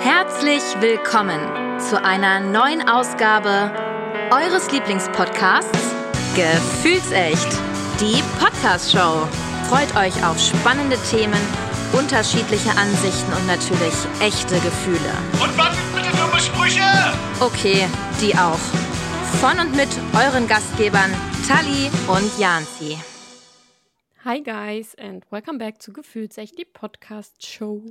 Herzlich willkommen zu einer neuen Ausgabe eures Lieblingspodcasts Gefühlsecht, die Podcast-Show. Freut euch auf spannende Themen, unterschiedliche Ansichten und natürlich echte Gefühle. Und was sind bitte dumme Sprüche? Okay, die auch. Von und mit euren Gastgebern Tali und Janzi. Hi guys and welcome back zu Gefühlsecht, die Podcast Show.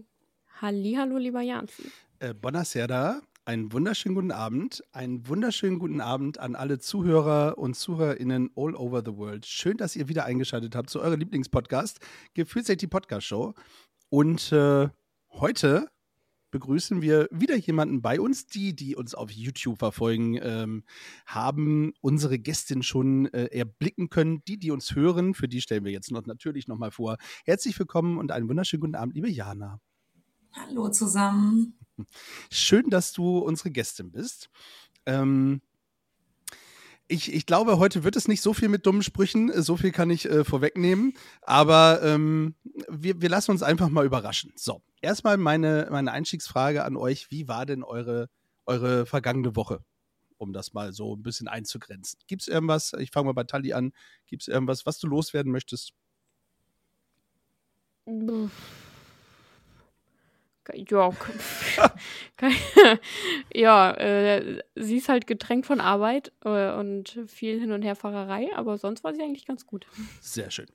Hallo, lieber Janzi. Äh, Buonasera, einen wunderschönen guten Abend. Einen wunderschönen guten Abend an alle Zuhörer und ZuhörerInnen all over the world. Schön, dass ihr wieder eingeschaltet habt zu eurem Lieblingspodcast, Gefühlsecht die Podcast Show. Und äh, heute begrüßen wir wieder jemanden bei uns. Die, die uns auf YouTube verfolgen, ähm, haben unsere Gästin schon äh, erblicken können. Die, die uns hören, für die stellen wir jetzt noch natürlich nochmal vor. Herzlich willkommen und einen wunderschönen guten Abend, liebe Jana. Hallo zusammen. Schön, dass du unsere Gästin bist. Ähm, ich, ich glaube, heute wird es nicht so viel mit dummen Sprüchen, so viel kann ich äh, vorwegnehmen, aber ähm, wir, wir lassen uns einfach mal überraschen. So, erstmal meine, meine Einstiegsfrage an euch, wie war denn eure, eure vergangene Woche? Um das mal so ein bisschen einzugrenzen. Gibt es irgendwas, ich fange mal bei Tali an, gibt es irgendwas, was du loswerden möchtest? Ja, ja äh, sie ist halt getränkt von Arbeit äh, und viel Hin- und Herfahrerei, aber sonst war sie eigentlich ganz gut. Sehr schön.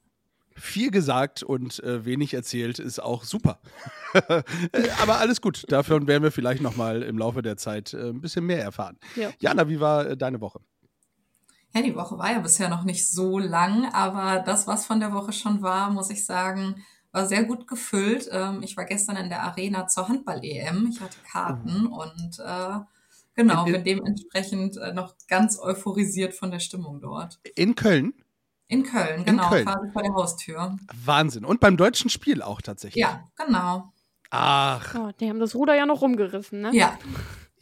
Viel gesagt und äh, wenig erzählt ist auch super. aber alles gut. Davon werden wir vielleicht noch mal im Laufe der Zeit äh, ein bisschen mehr erfahren. Ja. Jana, wie war äh, deine Woche? Ja, die Woche war ja bisher noch nicht so lang, aber das, was von der Woche schon war, muss ich sagen, war sehr gut gefüllt. Ähm, ich war gestern in der Arena zur Handball-EM. Ich hatte Karten und äh, genau, In- in- bin dementsprechend äh, noch ganz euphorisiert von der Stimmung dort. In Köln? In Köln, genau, Köln. quasi vor der Haustür. Wahnsinn. Und beim deutschen Spiel auch tatsächlich. Ja, genau. Ach, Oh, die haben das Ruder ja noch rumgerissen, ne? Ja,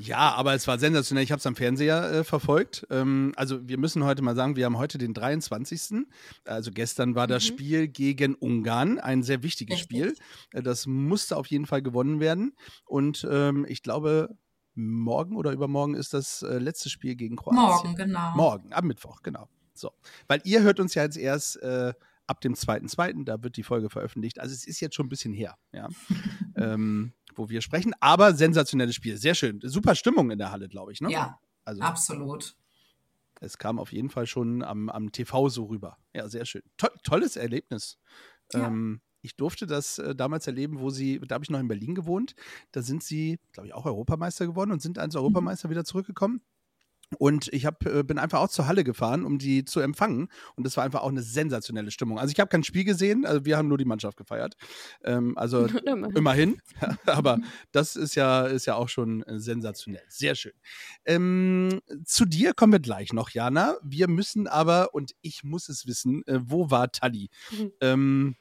ja, aber es war sensationell. Ich habe es am Fernseher äh, verfolgt. Ähm, also wir müssen heute mal sagen, wir haben heute den 23. Also gestern war das Mhm. Spiel gegen Ungarn, ein sehr wichtiges Richtig. Spiel. Äh, Das musste auf jeden Fall gewonnen werden. Und ähm, ich glaube, morgen oder übermorgen ist das äh, letzte Spiel gegen Kroatien. morgen, genau. Morgen, am Mittwoch, genau. So. Weil ihr hört uns ja jetzt erst äh, ab dem 2.2., da wird die Folge veröffentlicht. Also es ist jetzt schon ein bisschen her, ja. ähm, wo wir sprechen. Aber sensationelles Spiel. Sehr schön. Super Stimmung in der Halle, glaube ich, ne? Ja, Also absolut. es kam auf jeden Fall schon am, am TV so rüber. Ja, sehr schön. To tolles Erlebnis. Ja. Ähm, ich durfte das äh, damals erleben, wo sie, da habe ich noch in Berlin gewohnt. Da sind sie, glaube ich, auch Europameister geworden und sind als Europameister wieder zurückgekommen. Und ich hab, äh, bin einfach auch zur Halle gefahren, um die zu empfangen. Und das war einfach auch eine sensationelle Stimmung. Also ich habe kein Spiel gesehen, also wir haben nur die Mannschaft gefeiert. Ähm, also Immerhin. Aber das ist ja, ist ja auch schon äh, sensationell. Sehr schön. Ähm, zu dir kommen wir gleich noch, Jana. Wir müssen aber, und ich muss es wissen, äh, wo war Tali? Mhm. Ähm,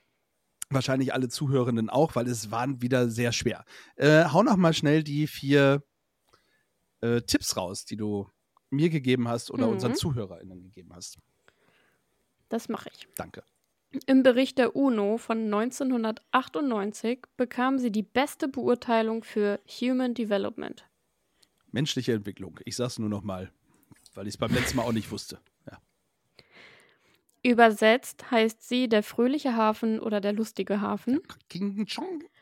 wahrscheinlich alle Zuhörenden auch, weil es waren wieder sehr schwer. Äh, hau noch mal schnell die vier äh, Tipps raus, die du mir gegeben hast oder Mhm. unseren ZuhörerInnen gegeben hast. Das mache ich. Danke. Im Bericht der UNO von 1998 bekam sie die beste Beurteilung für Human Development. Menschliche Entwicklung. Ich sag's nur noch mal, weil ich es beim letzten Mal auch nicht wusste. Ja. Übersetzt heißt sie der fröhliche Hafen oder der lustige Hafen.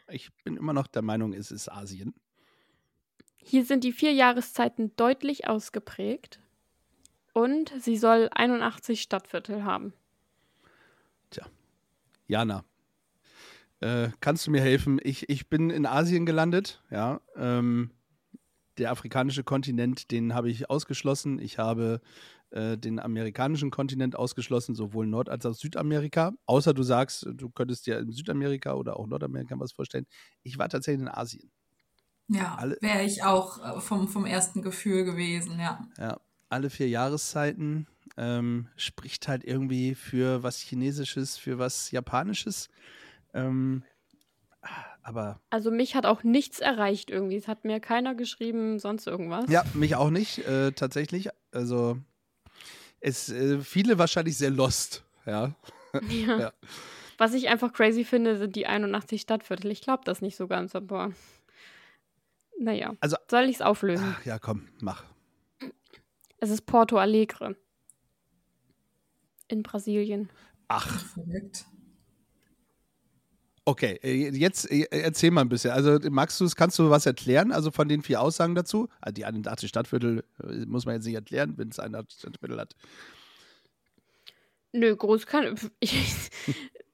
Ich bin immer noch der Meinung, es ist Asien. Hier sind die vier Jahreszeiten deutlich ausgeprägt und sie soll 81 Stadtviertel haben. Jana, äh, kannst du mir helfen? Ich, ich bin in Asien gelandet, ja. Ähm, der afrikanische Kontinent, den habe ich ausgeschlossen. Ich habe äh, den amerikanischen Kontinent ausgeschlossen, sowohl Nord- als auch Südamerika. Außer du sagst, du könntest dir in Südamerika oder auch Nordamerika was vorstellen. Ich war tatsächlich in Asien. Ja, Alle- wäre ich auch äh, vom, vom ersten Gefühl gewesen, ja. Ja, alle vier Jahreszeiten ähm, spricht halt irgendwie für was Chinesisches, für was Japanisches. Ähm, aber Also mich hat auch nichts erreicht irgendwie. Es hat mir keiner geschrieben, sonst irgendwas. ja, mich auch nicht, äh, tatsächlich. Also es äh, viele wahrscheinlich sehr lost, ja. Ja. Ja. Was ich einfach crazy finde, sind die 81 Stadtviertel. Ich glaube das nicht so ganz, aber Naja. Also- Soll ich es auflösen? Ach, ja, komm, mach. Es ist Porto Alegre. In Brasilien. Ach, Verrückt. okay. äh, Jetzt äh, erzähl mal ein bisschen. Also, magst du es, kannst du was erklären? Also von den vier Aussagen dazu? Also die 81 Stadtviertel äh, muss man jetzt nicht erklären, wenn es 81 Stadtviertel hat. Nö, groß kann. Ich,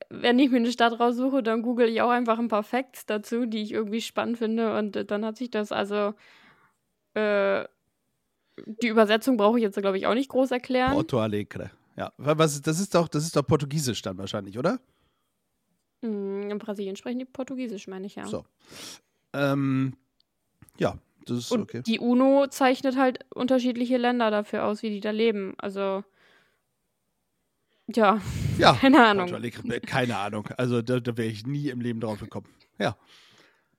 wenn ich mir eine Stadt raussuche, dann google ich auch einfach ein paar Facts dazu, die ich irgendwie spannend finde. Und äh, dann hat sich das also. Äh, die Übersetzung brauche ich jetzt, glaube ich, auch nicht groß erklären. Porto Alegre. Ja, Wa- was, das ist doch, das ist doch Portugiesisch dann wahrscheinlich, oder? Mm, In Brasilien sprechen die Portugiesisch, meine ich ja. So. Ähm, ja, das ist Und okay. die UNO zeichnet halt unterschiedliche Länder dafür aus, wie die da leben. Also. Ja, Ja, keine Ahnung. Äh, keine Ahnung. Also da, da wäre ich nie im Leben drauf gekommen. Ja.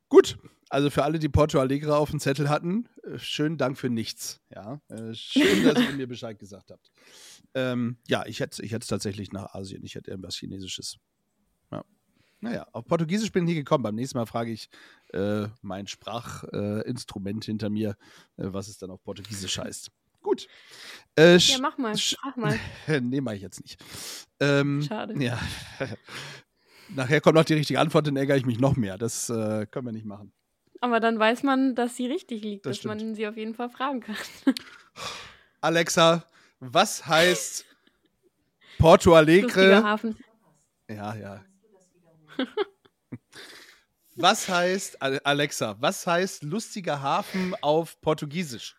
Gut. Also für alle, die Porto Alegre auf dem Zettel hatten, äh, schönen Dank für nichts. Ja. Äh, schön, dass ihr mir Bescheid gesagt habt. Ähm, ja, ich hätte ich hätte es tatsächlich nach Asien. Ich hätte irgendwas Chinesisches. Ja. Naja, auf Portugiesisch bin ich nie gekommen. Beim nächsten Mal frage ich äh, mein Sprachinstrument äh, hinter mir, äh, was es dann auf Portugiesisch heißt. Gut. Äh, Ja, mach mal, frag mal. nee, mache ich jetzt nicht. Ähm, Schade. Ja. Nachher kommt noch die richtige Antwort, dann ärgere ich mich noch mehr. Das äh, können wir nicht machen. Aber dann weiß man, dass sie richtig liegt, Das dass stimmt. man sie auf jeden Fall fragen kann. Alexa, was heißt Porto Lustiger Alegre? Hafen. Ja, ja. Was heißt, Ale- Alexa, was heißt lustiger Hafen auf Portugiesisch?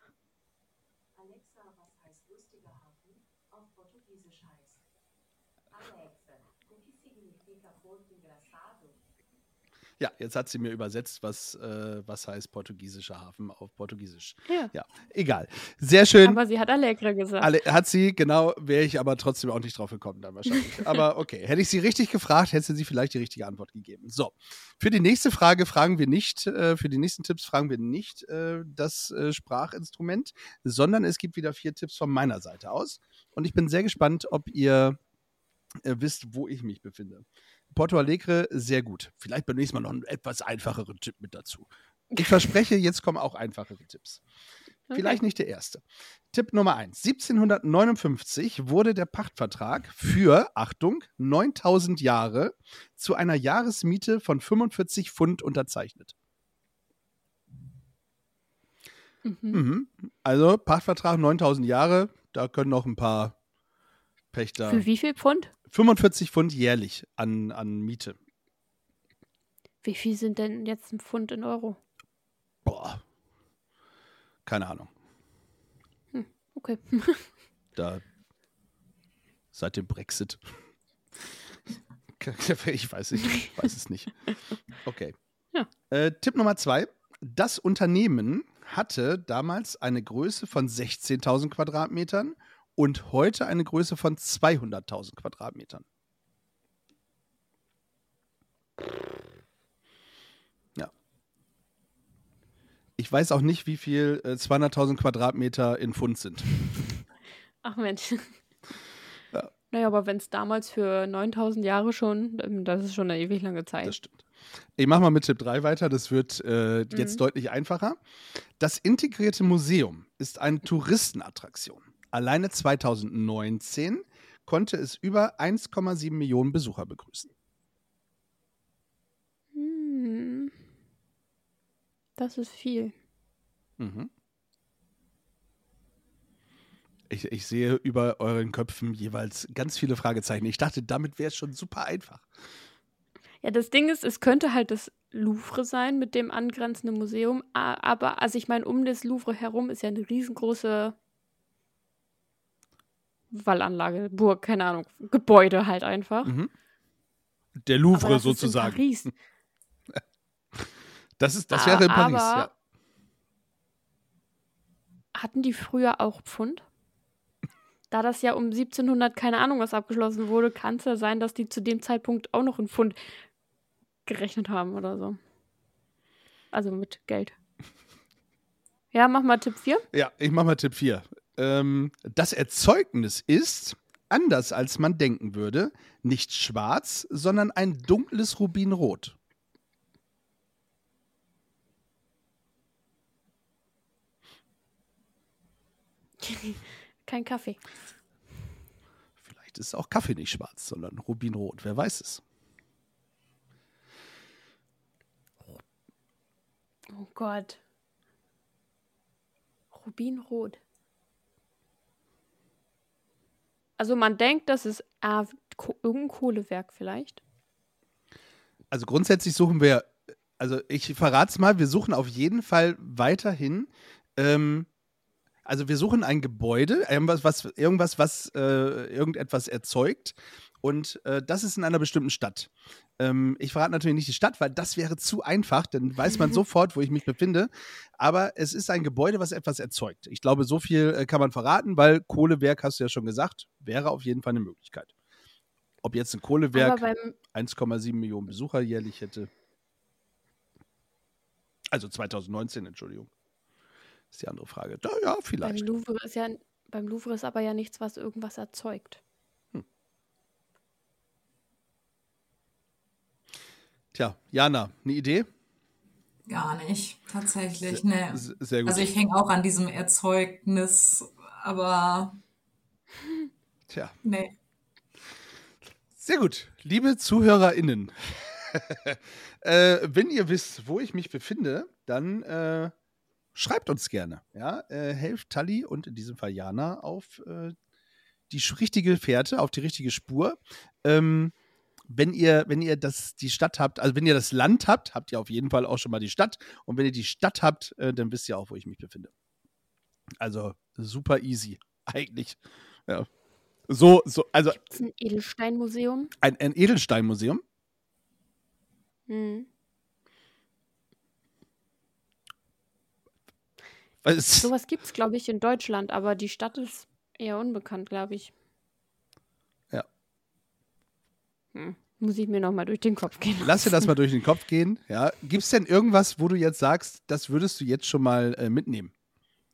Ja, jetzt hat sie mir übersetzt, was, äh, was heißt portugiesischer Hafen auf Portugiesisch. Ja. Ja, egal. Sehr schön. Aber sie hat Allegre gesagt. Alle, hat sie, genau, wäre ich aber trotzdem auch nicht drauf gekommen dann wahrscheinlich. aber okay, hätte ich sie richtig gefragt, hätte sie vielleicht die richtige Antwort gegeben. So, für die nächste Frage fragen wir nicht, äh, für die nächsten Tipps fragen wir nicht äh, das äh, Sprachinstrument, sondern es gibt wieder vier Tipps von meiner Seite aus. Und ich bin sehr gespannt, ob ihr äh, wisst, wo ich mich befinde. Porto Alegre, sehr gut. Vielleicht beim nächsten Mal noch einen etwas einfacheren Tipp mit dazu. Ich verspreche, jetzt kommen auch einfachere Tipps. Vielleicht nicht der erste. Tipp Nummer 1. 1759 wurde der Pachtvertrag für, Achtung, 9000 Jahre zu einer Jahresmiete von 45 Pfund unterzeichnet. Mhm. Mhm. Also Pachtvertrag 9000 Jahre, da können noch ein paar Pächter. Für wie viel Pfund? 45 Pfund jährlich an, an Miete. Wie viel sind denn jetzt ein Pfund in Euro? Boah. Keine Ahnung. Okay. Da seit dem Brexit. Ich weiß, ich weiß es nicht. Okay. Ja. Äh, Tipp Nummer zwei. Das Unternehmen hatte damals eine Größe von 16.000 Quadratmetern und heute eine Größe von 200.000 Quadratmetern. Ja. Ich weiß auch nicht, wie viel äh, 200.000 Quadratmeter in Pfund sind. Ach Mensch. Ja. Naja, aber wenn es damals für 9000 Jahre schon, ähm, das ist schon eine ewig lange Zeit. Das stimmt. Ich mache mal mit Tipp 3 weiter, das wird äh, jetzt Mhm. deutlich einfacher. Das integrierte Museum ist eine Touristenattraktion. Alleine 2019 konnte es über 1,7 Millionen Besucher begrüßen. Hm. Das ist viel. Mhm. Ich, ich sehe über euren Köpfen jeweils ganz viele Fragezeichen. Ich dachte, damit wäre es schon super einfach. Ja, das Ding ist, es könnte halt das Louvre sein mit dem angrenzenden Museum, aber also ich meine, um das Louvre herum ist ja eine riesengroße Wallanlage, Burg, keine Ahnung, Gebäude halt einfach. Mhm. Der Louvre das sozusagen. Paris. Das, ist, das Ah, wäre in Paris, aber- ja. Hatten die früher auch Pfund? Da das ja um 1700 keine Ahnung was abgeschlossen wurde, kann es ja sein, dass die zu dem Zeitpunkt auch noch in Pfund gerechnet haben oder so. Also mit Geld. Ja, mach mal Tipp 4. Ja, ich mache mal Tipp 4 ähm, das Erzeugnis ist, anders als man denken würde, nicht schwarz, sondern ein dunkles Rubinrot. Kein Kaffee. Vielleicht ist auch Kaffee nicht schwarz, sondern Rubinrot. Wer weiß es? Oh Gott. Rubinrot. Also man denkt, das ist ah, irgendein Kohlewerk vielleicht. Also grundsätzlich suchen wir, also ich verrate es mal, wir suchen auf jeden Fall weiterhin, ähm, also wir suchen ein Gebäude, irgendwas, was, irgendwas, was äh, irgendetwas erzeugt und äh, das ist in einer bestimmten Stadt. Ähm, ich verrate natürlich nicht die Stadt, weil das wäre zu einfach, dann weiß man sofort, wo ich mich befinde. Aber es ist ein Gebäude, was etwas erzeugt. Ich glaube, so viel äh, kann man verraten, weil Kohlewerk, hast du ja schon gesagt, wäre auf jeden Fall eine Möglichkeit. Ob jetzt ein Kohlewerk Aber beim, 1,7 Millionen Besucher jährlich hätte. Also 2019, Entschuldigung. Ist die andere Frage. Ja, ja beim vielleicht. Louvre ist ja beim Louvre ist aber ja nichts, was irgendwas erzeugt. Tja, Jana, eine Idee? Gar nicht, tatsächlich. Nee. S- Sehr gut. Also ich hänge auch an diesem Erzeugnis, aber Tja, nee. sehr gut. Liebe ZuhörerInnen, äh, wenn ihr wisst, wo ich mich befinde, dann äh, schreibt uns gerne. Ja? Äh, helft Tali und in diesem Fall Jana auf äh, die richtige Fährte, auf die richtige Spur. Ähm, wenn ihr, wenn ihr das, die Stadt habt, also wenn ihr das Land habt, habt ihr auf jeden Fall auch schon mal die Stadt. Und wenn ihr die Stadt habt, äh, dann wisst ihr auch, wo ich mich befinde. Also super easy, eigentlich. Ja. So, so, also Ist ein Edelsteinmuseum? ein, ein Edelsteinmuseum. Hm. Es- Sowas gibt es, glaube ich, in Deutschland, aber die Stadt ist eher unbekannt, glaube ich. Ja. Hm. Muss ich mir nochmal durch den Kopf gehen. Lass dir das mal durch den Kopf gehen. Ja. Gibt es denn irgendwas, wo du jetzt sagst, das würdest du jetzt schon mal äh, mitnehmen?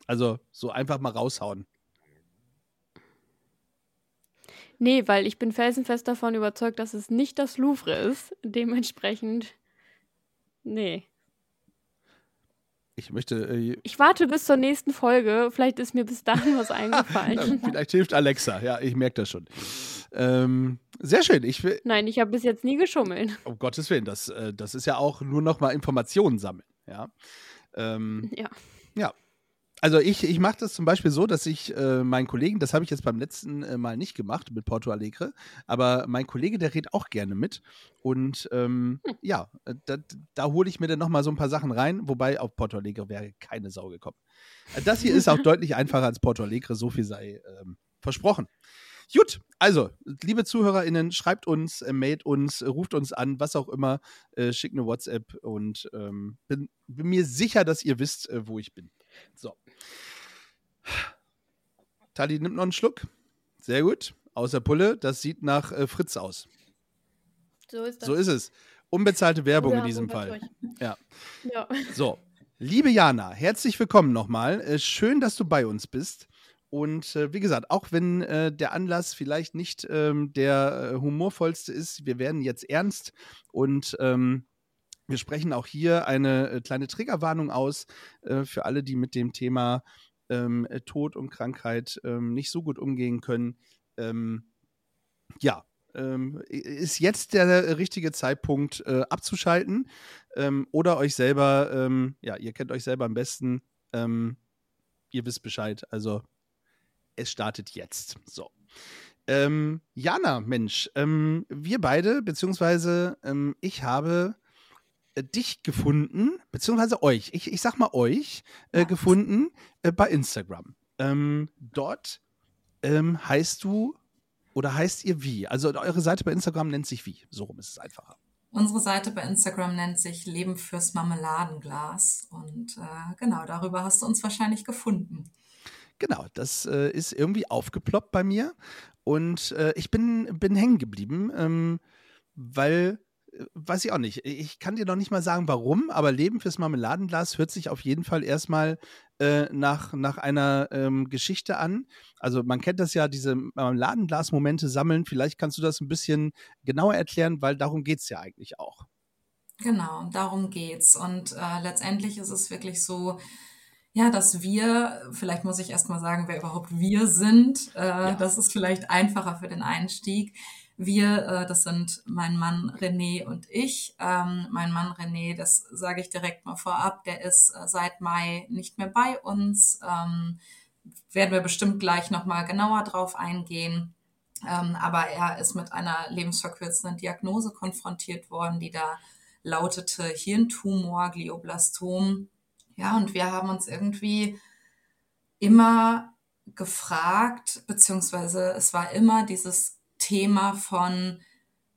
Also so einfach mal raushauen. Nee, weil ich bin felsenfest davon überzeugt, dass es nicht das Louvre ist. Dementsprechend. Nee. Ich möchte, äh, Ich warte bis zur nächsten Folge. Vielleicht ist mir bis dahin was eingefallen. vielleicht hilft Alexa. Ja, ich merke das schon. Ähm, sehr schön. Ich will, Nein, ich habe bis jetzt nie geschummelt. um Gottes Willen, das, äh, das ist ja auch nur noch mal Informationen sammeln. Ja. Ähm, Ja. Ja. Also ich, ich mache das zum Beispiel so, dass ich äh, meinen Kollegen, das habe ich jetzt beim letzten äh, Mal nicht gemacht mit Porto Alegre, aber mein Kollege, der redet auch gerne mit. Und ähm, ja, äh, da, da hole ich mir dann nochmal so ein paar Sachen rein, wobei auf Porto Alegre wäre keine Sau gekommen. Äh, Das hier ist auch deutlich einfacher als Porto Alegre, so viel sei ähm, versprochen. Gut, also, liebe ZuhörerInnen, schreibt uns, äh, mailt uns, äh, ruft uns an, was auch immer, äh, schickt eine WhatsApp und ähm, bin, bin mir sicher, dass ihr wisst, äh, wo ich bin. So. Tali nimmt noch einen Schluck. Sehr gut. Außer Pulle, das sieht nach äh, Fritz aus. So ist So ist es. Unbezahlte Werbung Oder in diesem Fall. Ja. Ja. So, liebe Jana, herzlich willkommen nochmal. Äh, schön, dass du bei uns bist. Und äh, wie gesagt, auch wenn äh, der Anlass vielleicht nicht ähm, der äh, humorvollste ist, wir werden jetzt ernst und ähm, wir sprechen auch hier eine äh, kleine Triggerwarnung aus äh, für alle, die mit dem Thema ähm, äh, Tod und Krankheit ähm, nicht so gut umgehen können. Ähm, ja, ähm, ist jetzt der richtige Zeitpunkt äh, abzuschalten ähm, oder euch selber, ähm, ja, ihr kennt euch selber am besten, ihr wisst Bescheid, also es startet jetzt. So. Ähm, Jana, Mensch, ähm, wir beide, beziehungsweise ähm, ich habe dich gefunden, beziehungsweise euch, ich, ich sag mal euch, äh, gefunden äh, bei Instagram. Ähm, dort ähm, heißt du oder heißt ihr wie? Also eure Seite bei Instagram nennt sich wie? So rum ist es einfacher. Unsere Seite bei Instagram nennt sich Leben fürs Marmeladenglas. Und äh, genau, darüber hast du uns wahrscheinlich gefunden. Genau, das äh, ist irgendwie aufgeploppt bei mir und äh, ich bin, bin hängen geblieben, ähm, weil, äh, weiß ich auch nicht, ich kann dir noch nicht mal sagen, warum, aber Leben fürs Marmeladenglas hört sich auf jeden Fall erstmal äh, nach, nach einer ähm, Geschichte an. Also man kennt das ja, diese Marmeladenglas-Momente sammeln. Vielleicht kannst du das ein bisschen genauer erklären, weil darum geht es ja eigentlich auch. Genau, darum geht's. Und äh, letztendlich ist es wirklich so, ja, dass wir, vielleicht muss ich erstmal sagen, wer überhaupt wir sind. Äh, ja. Das ist vielleicht einfacher für den Einstieg. Wir, äh, das sind mein Mann René und ich. Ähm, mein Mann René, das sage ich direkt mal vorab, der ist äh, seit Mai nicht mehr bei uns. Ähm, werden wir bestimmt gleich nochmal genauer drauf eingehen. Ähm, aber er ist mit einer lebensverkürzenden Diagnose konfrontiert worden, die da lautete Hirntumor, Glioblastom. Ja, und wir haben uns irgendwie immer gefragt, beziehungsweise es war immer dieses Thema von,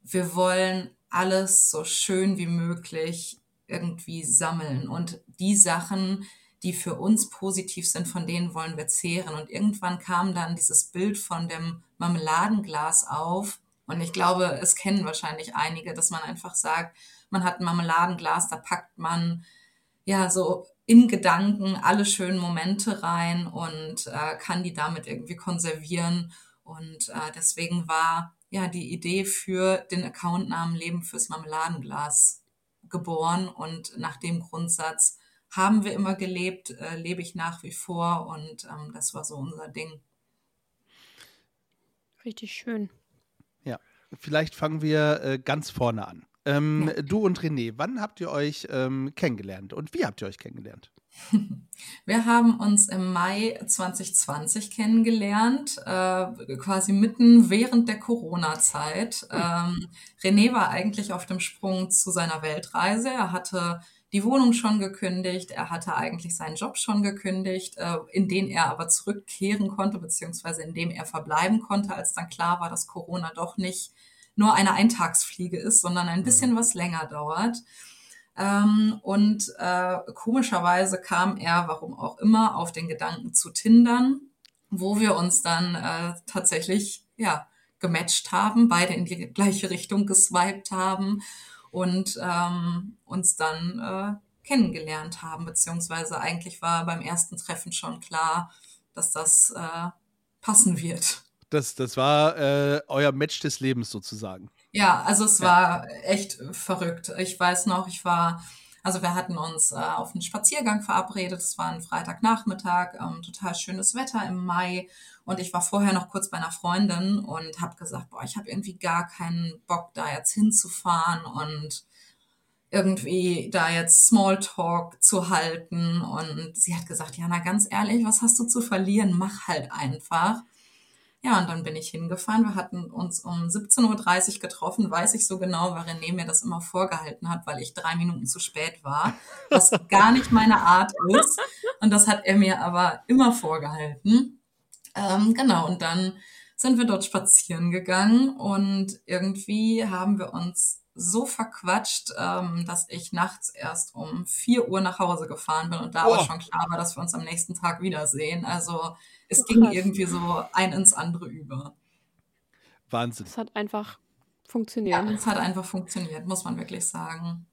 wir wollen alles so schön wie möglich irgendwie sammeln und die Sachen, die für uns positiv sind, von denen wollen wir zehren. Und irgendwann kam dann dieses Bild von dem Marmeladenglas auf. Und ich glaube, es kennen wahrscheinlich einige, dass man einfach sagt, man hat ein Marmeladenglas, da packt man ja so in Gedanken alle schönen Momente rein und äh, kann die damit irgendwie konservieren. Und äh, deswegen war ja die Idee für den Accountnamen Leben fürs Marmeladenglas geboren. Und nach dem Grundsatz haben wir immer gelebt, äh, lebe ich nach wie vor und ähm, das war so unser Ding. Richtig schön. Ja, vielleicht fangen wir äh, ganz vorne an. Ähm, ja. Du und René, wann habt ihr euch ähm, kennengelernt und wie habt ihr euch kennengelernt? Wir haben uns im Mai 2020 kennengelernt, äh, quasi mitten während der Corona-Zeit. Ähm, René war eigentlich auf dem Sprung zu seiner Weltreise. Er hatte die Wohnung schon gekündigt, er hatte eigentlich seinen Job schon gekündigt, äh, in den er aber zurückkehren konnte, beziehungsweise in dem er verbleiben konnte, als dann klar war, dass Corona doch nicht nur eine Eintagsfliege ist, sondern ein bisschen mhm. was länger dauert. Ähm, und äh, komischerweise kam er, warum auch immer, auf den Gedanken zu Tindern, wo wir uns dann äh, tatsächlich ja gematcht haben, beide in die gleiche Richtung geswiped haben und ähm, uns dann äh, kennengelernt haben, beziehungsweise eigentlich war beim ersten Treffen schon klar, dass das äh, passen wird. Das, das war äh, euer Match des Lebens sozusagen. Ja, also es ja. war echt verrückt. Ich weiß noch, ich war, also wir hatten uns äh, auf einen Spaziergang verabredet. Es war ein Freitagnachmittag, ähm, total schönes Wetter im Mai. Und ich war vorher noch kurz bei einer Freundin und habe gesagt, boah, ich habe irgendwie gar keinen Bock, da jetzt hinzufahren und irgendwie da jetzt Smalltalk zu halten. Und sie hat gesagt, Jana, ganz ehrlich, was hast du zu verlieren? Mach halt einfach. Ja, und dann bin ich hingefahren. Wir hatten uns um 17.30 Uhr getroffen, weiß ich so genau, weil René mir das immer vorgehalten hat, weil ich drei Minuten zu spät war, was gar nicht meine Art ist. Und das hat er mir aber immer vorgehalten. Ähm, genau, und dann sind wir dort spazieren gegangen und irgendwie haben wir uns so verquatscht, ähm, dass ich nachts erst um 4 Uhr nach Hause gefahren bin und da oh. aber schon klar war, dass wir uns am nächsten Tag wiedersehen. Also es ging irgendwie so ein ins andere über. Wahnsinn. Es hat einfach funktioniert. Ja, es hat einfach funktioniert, muss man wirklich sagen.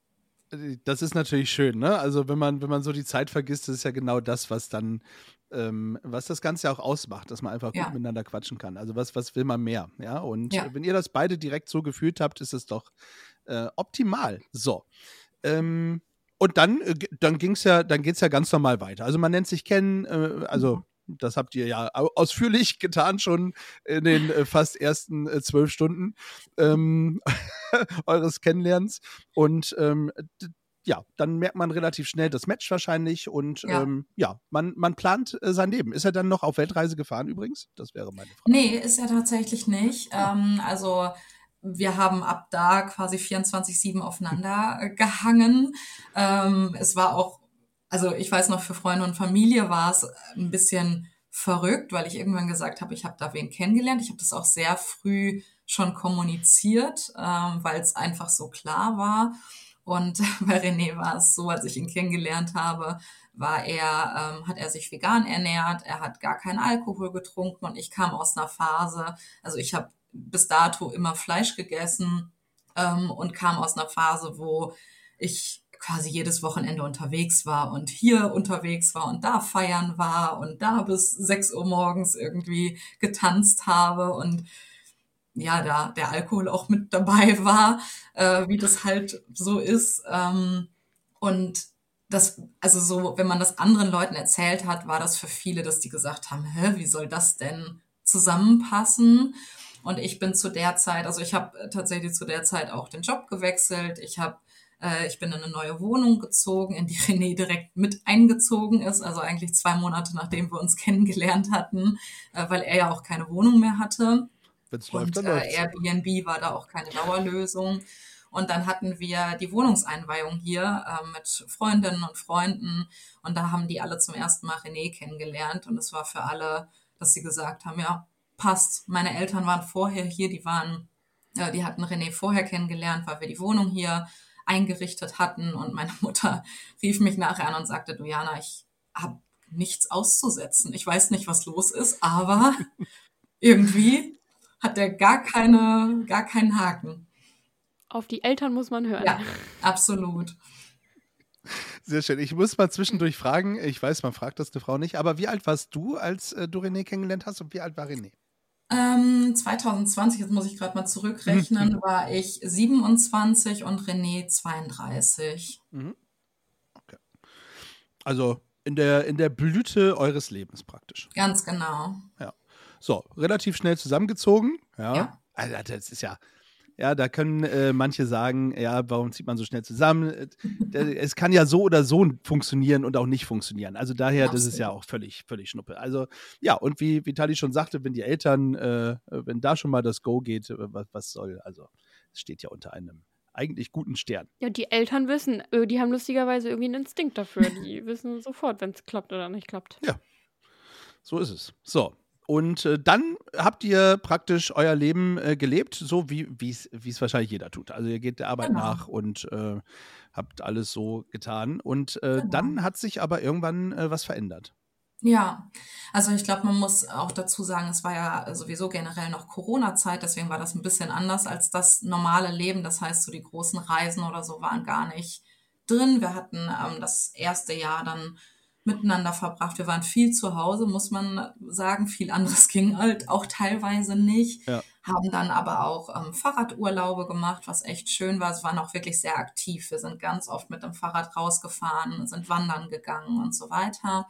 Das ist natürlich schön, ne? Also wenn man, wenn man so die Zeit vergisst, das ist ja genau das, was dann, ähm, was das Ganze auch ausmacht, dass man einfach ja. gut miteinander quatschen kann. Also was, was will man mehr, ja? Und ja. wenn ihr das beide direkt so gefühlt habt, ist es doch äh, optimal. So. Ähm, und dann, äh, dann ging's ja, dann geht's ja ganz normal weiter. Also man nennt sich kennen, äh, also mhm. Das habt ihr ja ausführlich getan, schon in den äh, fast ersten äh, zwölf Stunden ähm, eures Kennenlernens. Und ähm, ja, dann merkt man relativ schnell das Match wahrscheinlich und ja, ähm, ja man, man plant äh, sein Leben. Ist er dann noch auf Weltreise gefahren übrigens? Das wäre meine Frage. Nee, ist er tatsächlich nicht. Ah. Ähm, also wir haben ab da quasi 24-7 aufeinander äh, gehangen. Ähm, es war auch also ich weiß noch, für Freunde und Familie war es ein bisschen verrückt, weil ich irgendwann gesagt habe, ich habe da wen kennengelernt. Ich habe das auch sehr früh schon kommuniziert, ähm, weil es einfach so klar war. Und bei René war es so, als ich ihn kennengelernt habe, war er, ähm, hat er sich vegan ernährt, er hat gar keinen Alkohol getrunken und ich kam aus einer Phase, also ich habe bis dato immer Fleisch gegessen ähm, und kam aus einer Phase, wo ich quasi jedes Wochenende unterwegs war und hier unterwegs war und da feiern war und da bis 6 Uhr morgens irgendwie getanzt habe und ja, da der Alkohol auch mit dabei war, äh, wie das halt so ist. Ähm, und das, also so, wenn man das anderen Leuten erzählt hat, war das für viele, dass die gesagt haben, hä, wie soll das denn zusammenpassen? Und ich bin zu der Zeit, also ich habe tatsächlich zu der Zeit auch den Job gewechselt. Ich habe äh, ich bin in eine neue Wohnung gezogen, in die René direkt mit eingezogen ist, also eigentlich zwei Monate nachdem wir uns kennengelernt hatten, äh, weil er ja auch keine Wohnung mehr hatte. Wenn's Und läuft, dann äh. Airbnb war da auch keine Dauerlösung. Und dann hatten wir die Wohnungseinweihung hier äh, mit Freundinnen und Freunden. Und da haben die alle zum ersten Mal René kennengelernt. Und es war für alle, dass sie gesagt haben, ja, passt. Meine Eltern waren vorher hier, die waren, äh, die hatten René vorher kennengelernt, weil wir die Wohnung hier eingerichtet hatten. Und meine Mutter rief mich nachher an und sagte, du Jana, ich habe nichts auszusetzen. Ich weiß nicht, was los ist, aber irgendwie hat der gar keine, gar keinen Haken. Auf die Eltern muss man hören. Ja, absolut. Sehr schön. Ich muss mal zwischendurch fragen, ich weiß, man fragt das eine Frau nicht, aber wie alt warst du, als äh, du René kennengelernt hast und wie alt war René? Ähm, 2020, jetzt muss ich gerade mal zurückrechnen, war ich 27 und René 32. Also in der, in der Blüte eures Lebens praktisch. Ganz genau. So, relativ schnell zusammengezogen. Ja. Ja. Also das ist ja, ja, da können äh, manche sagen, ja, warum zieht man so schnell zusammen? Äh, Es kann ja so oder so funktionieren und auch nicht funktionieren. Also daher, das ist ja auch völlig, völlig Schnuppe. Also ja, und wie Vitali schon sagte, wenn die Eltern, äh, wenn da schon mal das Go geht, äh, was, was soll, also es steht ja unter einem eigentlich guten Stern. Ja, die Eltern wissen, äh, die haben lustigerweise irgendwie einen Instinkt dafür. Die wissen sofort, wenn es klappt oder nicht klappt. So ist es. So. Und äh, dann habt ihr praktisch euer Leben äh, gelebt, so wie es wahrscheinlich jeder tut. Also ihr geht der Arbeit Genau. nach und äh, habt alles so getan. Und äh, Genau. dann hat sich aber irgendwann äh, was verändert. Ja, also ich glaube, man muss auch dazu sagen, es war ja sowieso generell noch Corona-Zeit, deswegen war das ein bisschen anders als das normale Leben. Das heißt, so die großen Reisen oder so waren gar nicht drin. Wir hatten ähm, das erste Jahr dann miteinander verbracht. Wir waren viel zu Hause, muss man sagen. Viel anderes ging halt auch teilweise nicht. Ja. Haben dann aber auch ähm, Fahrradurlaube gemacht, was echt schön war. Es waren auch wirklich sehr aktiv. Wir sind ganz oft mit dem Fahrrad rausgefahren, sind wandern gegangen und so weiter.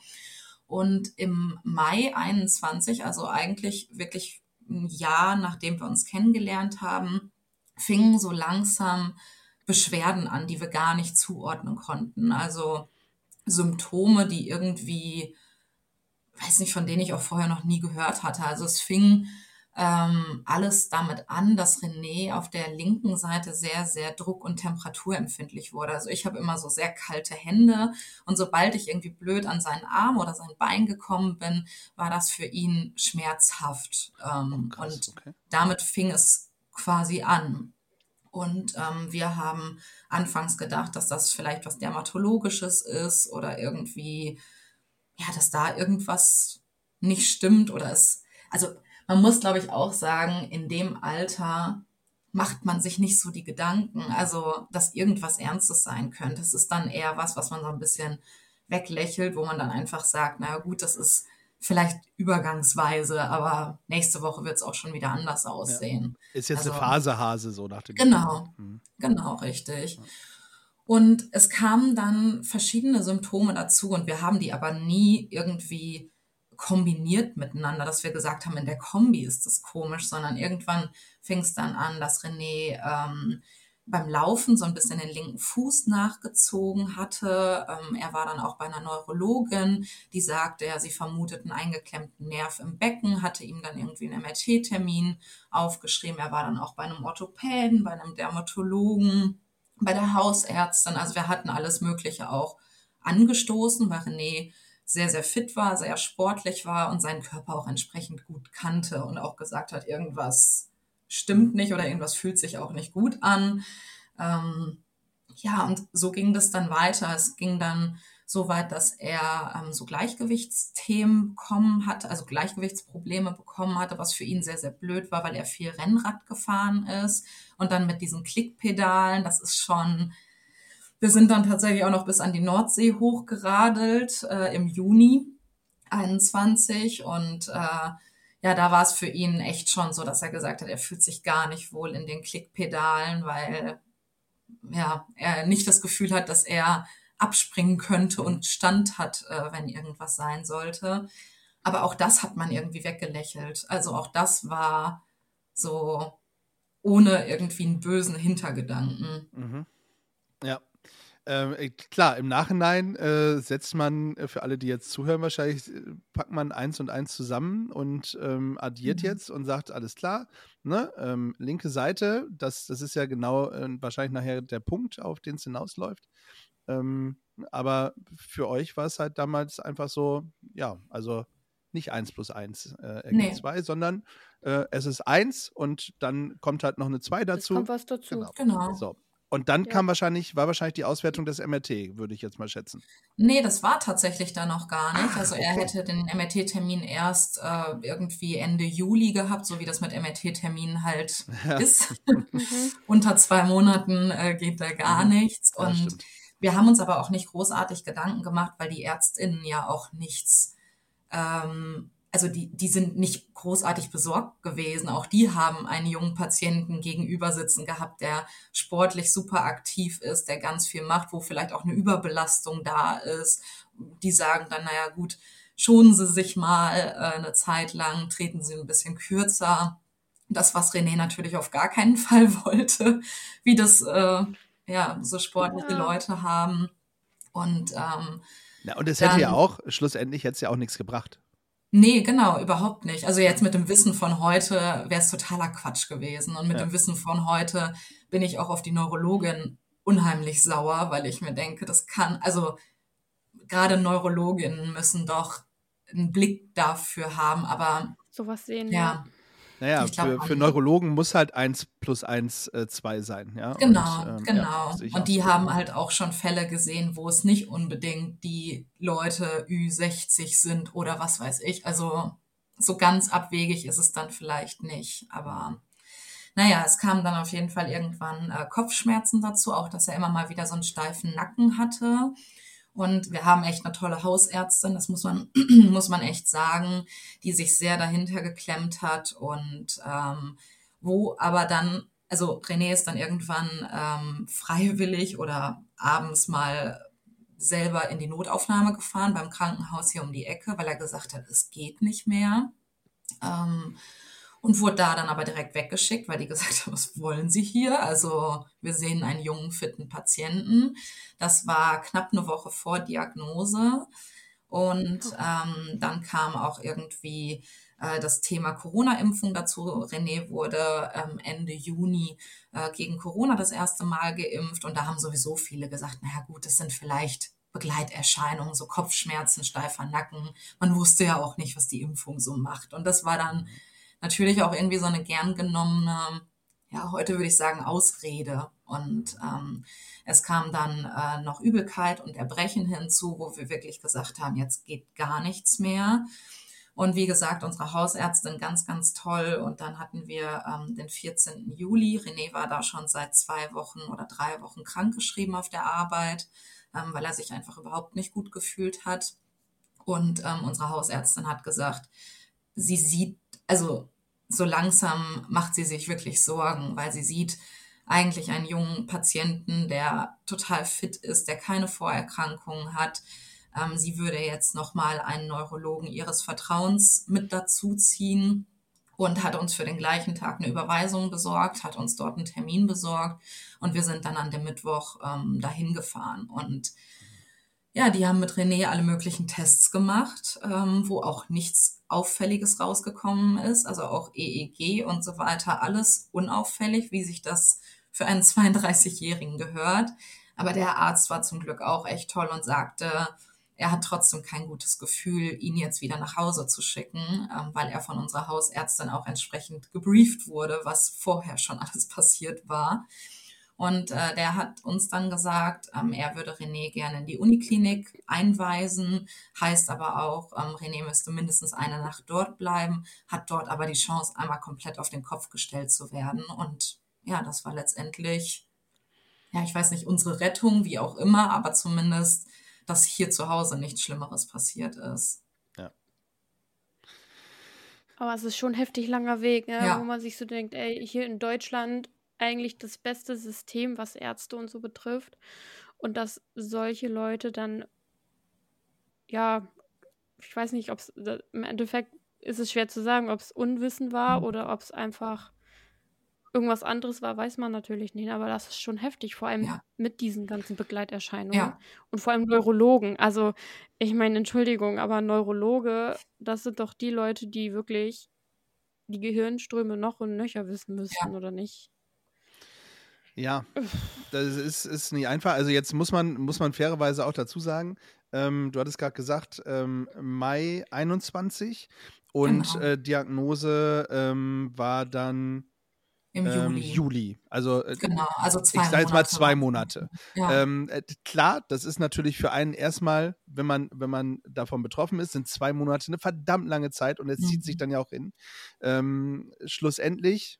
Und im Mai 21, also eigentlich wirklich ein Jahr nachdem wir uns kennengelernt haben, fingen so langsam Beschwerden an, die wir gar nicht zuordnen konnten. Also Symptome, die irgendwie, weiß nicht, von denen ich auch vorher noch nie gehört hatte. Also es fing ähm, alles damit an, dass René auf der linken Seite sehr, sehr druck- und temperaturempfindlich wurde. Also ich habe immer so sehr kalte Hände und sobald ich irgendwie blöd an seinen Arm oder sein Bein gekommen bin, war das für ihn schmerzhaft. Ähm, Krass, und okay. damit fing es quasi an. Und ähm, wir haben anfangs gedacht, dass das vielleicht was Dermatologisches ist oder irgendwie, ja, dass da irgendwas nicht stimmt oder es, also man muss, glaube ich, auch sagen, in dem Alter macht man sich nicht so die Gedanken, also dass irgendwas Ernstes sein könnte. Es ist dann eher was, was man so ein bisschen weglächelt, wo man dann einfach sagt, naja gut, das ist vielleicht übergangsweise, aber nächste Woche wird es auch schon wieder anders aussehen. Ist jetzt eine Also- Phasehase, so nach dem Genau. Motto. Mhm. Genau, richtig. Und es kamen dann verschiedene Symptome dazu und wir haben die aber nie irgendwie kombiniert miteinander, dass wir gesagt haben, in der Kombi ist das komisch, sondern irgendwann fing es dann an, dass René ähm, beim Laufen so ein bisschen den linken Fuß nachgezogen hatte. Ähm, er war dann auch bei einer Neurologin, die sagte, ja, sie vermutet einen eingeklemmten Nerv im Becken, hatte ihm dann irgendwie einen MRT-Termin aufgeschrieben. Er war dann auch bei einem Orthopäden, bei einem Dermatologen, bei der Hausärztin. Also wir hatten alles Mögliche auch angestoßen, weil René sehr, sehr fit war, sehr sportlich war und seinen Körper auch entsprechend gut kannte und auch gesagt hat, irgendwas stimmt nicht oder irgendwas fühlt sich auch nicht gut an. Ähm, ja, und so ging das dann weiter. Es ging dann so weit, dass er ähm, so Gleichgewichtsthemen bekommen hatte, also Gleichgewichtsprobleme bekommen hatte, was für ihn sehr, sehr blöd war, weil er viel Rennrad gefahren ist. Und dann mit diesen Klickpedalen, das ist schon, wir sind dann tatsächlich auch noch bis an die Nordsee hochgeradelt äh, im Juni 21 und äh, ja, da war es für ihn echt schon so, dass er gesagt hat, er fühlt sich gar nicht wohl in den Klickpedalen, weil ja, er nicht das Gefühl hat, dass er abspringen könnte und Stand hat, äh, wenn irgendwas sein sollte. Aber auch das hat man irgendwie weggelächelt. Also auch das war so ohne irgendwie einen bösen Hintergedanken. Mhm. Ja. Ähm, äh, klar, im Nachhinein äh, setzt man, äh, für alle, die jetzt zuhören, wahrscheinlich, äh, packt man eins und eins zusammen und ähm, addiert mhm. jetzt und sagt, alles klar, ne? Ähm, linke Seite, das, das ist ja genau äh, wahrscheinlich nachher der Punkt, auf den es hinausläuft. Ähm, aber für euch war es halt damals einfach so, ja, also nicht 1 plus 1 äh, ergibt nee. 2, sondern äh, es ist 1 und dann kommt halt noch eine 2 dazu. Es kommt was dazu. Genau. genau. So. Und dann ja. kam wahrscheinlich, war wahrscheinlich die Auswertung des MRT, würde ich jetzt mal schätzen. Nee, das war tatsächlich da noch gar nicht. Also er hätte den MRT-Termin erst äh, irgendwie Ende Juli gehabt, so wie das mit MRT-Terminen halt ja. ist. Mhm. Unter zwei Monaten äh, geht da gar mhm. nichts. Und ja, wir haben uns aber auch nicht großartig Gedanken gemacht, weil die ÄrztInnen ja auch nichts ähm, also die, die sind nicht großartig besorgt gewesen. Auch die haben einen jungen Patienten gegenüber sitzen gehabt, der sportlich super aktiv ist, der ganz viel macht, wo vielleicht auch eine Überbelastung da ist. Die sagen dann, naja gut, schonen Sie sich mal äh, eine Zeit lang, treten Sie ein bisschen kürzer. Das, was René natürlich auf gar keinen Fall wollte, wie das äh, ja so sportliche ja. Leute haben. Und ähm, na, und es hätte ja auch, schlussendlich hätte es ja auch nichts gebracht. Nee, genau, überhaupt nicht. Also jetzt mit dem Wissen von heute wäre es totaler Quatsch gewesen. Und mit ja. dem Wissen von heute bin ich auch auf die Neurologin unheimlich sauer, weil ich mir denke, das kann, also gerade Neurologinnen müssen doch einen Blick dafür haben, aber sowas sehen. Ja. ja. Naja, für, für Neurologen muss halt 1 plus 1 äh, 2 sein. Ja? Genau, und, ähm, genau. Ja, und die haben halt auch schon Fälle gesehen, wo es nicht unbedingt die Leute Ü60 sind oder was weiß ich. Also so ganz abwegig ist es dann vielleicht nicht. Aber naja, es kam dann auf jeden Fall irgendwann äh, Kopfschmerzen dazu, auch dass er immer mal wieder so einen steifen Nacken hatte. Und wir haben echt eine tolle Hausärztin, das muss man, muss man echt sagen, die sich sehr dahinter geklemmt hat und ähm, wo aber dann, also René ist dann irgendwann ähm, freiwillig oder abends mal selber in die Notaufnahme gefahren beim Krankenhaus hier um die Ecke, weil er gesagt hat, es geht nicht mehr. Ähm, und wurde da dann aber direkt weggeschickt, weil die gesagt haben, was wollen Sie hier? Also wir sehen einen jungen, fitten Patienten. Das war knapp eine Woche vor Diagnose. Und ähm, dann kam auch irgendwie äh, das Thema Corona-Impfung dazu. René wurde ähm, Ende Juni äh, gegen Corona das erste Mal geimpft. Und da haben sowieso viele gesagt, naja gut, das sind vielleicht Begleiterscheinungen, so Kopfschmerzen, steifer Nacken. Man wusste ja auch nicht, was die Impfung so macht. Und das war dann natürlich auch irgendwie so eine gern genommene, ja, heute würde ich sagen, Ausrede. Und ähm, es kam dann äh, noch Übelkeit und Erbrechen hinzu, wo wir wirklich gesagt haben, jetzt geht gar nichts mehr. Und wie gesagt, unsere Hausärztin ganz, ganz toll. Und dann hatten wir ähm, den 14. Juli. René war da schon seit zwei Wochen oder drei Wochen krankgeschrieben auf der Arbeit, ähm, weil er sich einfach überhaupt nicht gut gefühlt hat. Und ähm, unsere Hausärztin hat gesagt, sie sieht, also so langsam macht sie sich wirklich Sorgen, weil sie sieht eigentlich einen jungen Patienten, der total fit ist, der keine Vorerkrankungen hat. Ähm, sie würde jetzt nochmal einen Neurologen ihres Vertrauens mit dazuziehen und hat uns für den gleichen Tag eine Überweisung besorgt, hat uns dort einen Termin besorgt und wir sind dann an dem Mittwoch ähm, dahin gefahren und ja, die haben mit René alle möglichen Tests gemacht, ähm, wo auch nichts Auffälliges rausgekommen ist, also auch EEG und so weiter, alles unauffällig, wie sich das für einen 32-Jährigen gehört. Aber der Arzt war zum Glück auch echt toll und sagte, er hat trotzdem kein gutes Gefühl, ihn jetzt wieder nach Hause zu schicken, ähm, weil er von unserer Hausärztin auch entsprechend gebrieft wurde, was vorher schon alles passiert war. Und äh, der hat uns dann gesagt, ähm, er würde René gerne in die Uniklinik einweisen, heißt aber auch, ähm, René müsste mindestens eine Nacht dort bleiben, hat dort aber die Chance, einmal komplett auf den Kopf gestellt zu werden. Und ja, das war letztendlich, ja, ich weiß nicht, unsere Rettung, wie auch immer, aber zumindest, dass hier zu Hause nichts Schlimmeres passiert ist. Ja. Aber es ist schon ein heftig langer Weg, ne? ja. wo man sich so denkt, ey, hier in Deutschland eigentlich das beste System, was Ärzte und so betrifft. und dass solche Leute dann, ja, ich weiß nicht, ob es im Endeffekt ist es schwer zu sagen, ob es Unwissen war Mhm. oder ob es einfach irgendwas anderes war, weiß man natürlich nicht. Aber das ist schon heftig, vor allem Ja. mit diesen ganzen Begleiterscheinungen Ja. und vor allem Neurologen. Also, ich meine, Entschuldigung, aber Neurologe, das sind doch die Leute, die wirklich die Gehirnströme noch und nöcher wissen müssten, oder nicht? Ja, das ist, ist nicht einfach. Also jetzt muss man, muss man fairerweise auch dazu sagen, ähm, du hattest gerade gesagt, ähm, Mai 21 und Genau. äh, Diagnose ähm, war dann Im ähm, Juli. Juli. Also äh, Genau, also ich zwei sage jetzt mal zwei. Monate. Ja. Ähm, äh, klar, das ist natürlich für einen erstmal, wenn man, wenn man davon betroffen ist, sind zwei Monate eine verdammt lange Zeit und es zieht sich Mhm. dann ja auch hin. Ähm, schlussendlich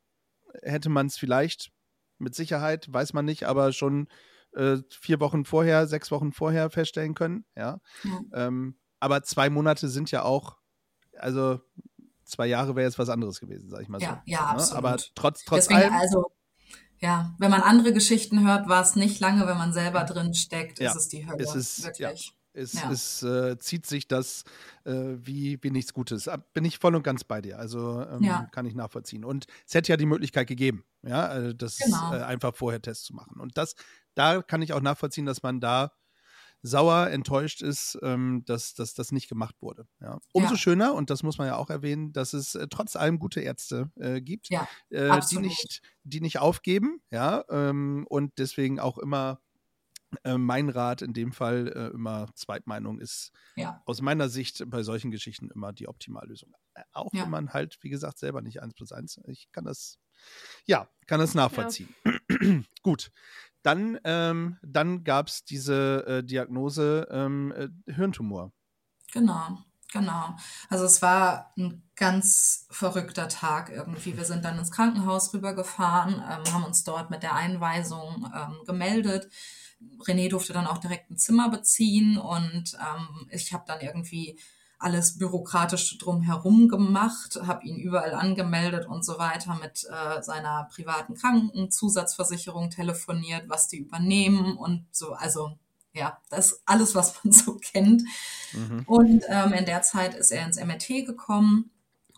hätte man es vielleicht mit Sicherheit, weiß man nicht, aber schon äh, vier Wochen vorher, sechs Wochen vorher feststellen können. Ja. Ja. Ähm, aber zwei Monate sind ja auch, also zwei Jahre wäre jetzt was anderes gewesen, sag ich mal so. Ja, ja, ne? absolut. Aber trotz, trotz Deswegen, allem. also, ja, wenn man andere Geschichten hört, war es nicht lange, wenn man selber drin steckt, Ja, ist es die Hölle. es ist- wirklich. Es, Ja. es äh, zieht sich das äh, wie, wie nichts Gutes. Bin ich voll und ganz bei dir. Also ähm, Ja. kann ich nachvollziehen. Und es hätte ja die Möglichkeit gegeben, ja, äh, das Genau. äh, einfach vorher Tests zu machen. Und das, da kann ich auch nachvollziehen, dass man da sauer, enttäuscht ist, ähm, dass, dass das nicht gemacht wurde. Ja. Umso Ja. schöner, und das muss man ja auch erwähnen, dass es äh, trotz allem gute Ärzte äh, gibt, Ja, äh, die, nicht, die nicht aufgeben, ja, ähm, und deswegen auch immer äh, mein Rat in dem Fall äh, immer Zweitmeinung ist aus meiner Sicht bei solchen Geschichten immer die Optimallösung. Äh, Auch wenn man halt, wie gesagt, selber nicht eins plus eins. Ich kann das, ja, kann das nachvollziehen. Gut. Dann, ähm, dann gab es diese äh, Diagnose ähm, äh, Hirntumor. Genau, genau. Also es war ein ganz verrückter Tag irgendwie. Wir sind dann ins Krankenhaus rübergefahren, ähm, haben uns dort mit der Einweisung ähm, gemeldet. René durfte dann auch direkt ein Zimmer beziehen und ähm, ich habe dann irgendwie alles bürokratisch drumherum gemacht, habe ihn überall angemeldet und so weiter, mit äh, seiner privaten Krankenzusatzversicherung telefoniert, was die übernehmen und so. Also ja, das ist alles, was man so kennt. Mhm. Und ähm, in der Zeit ist er ins MRT gekommen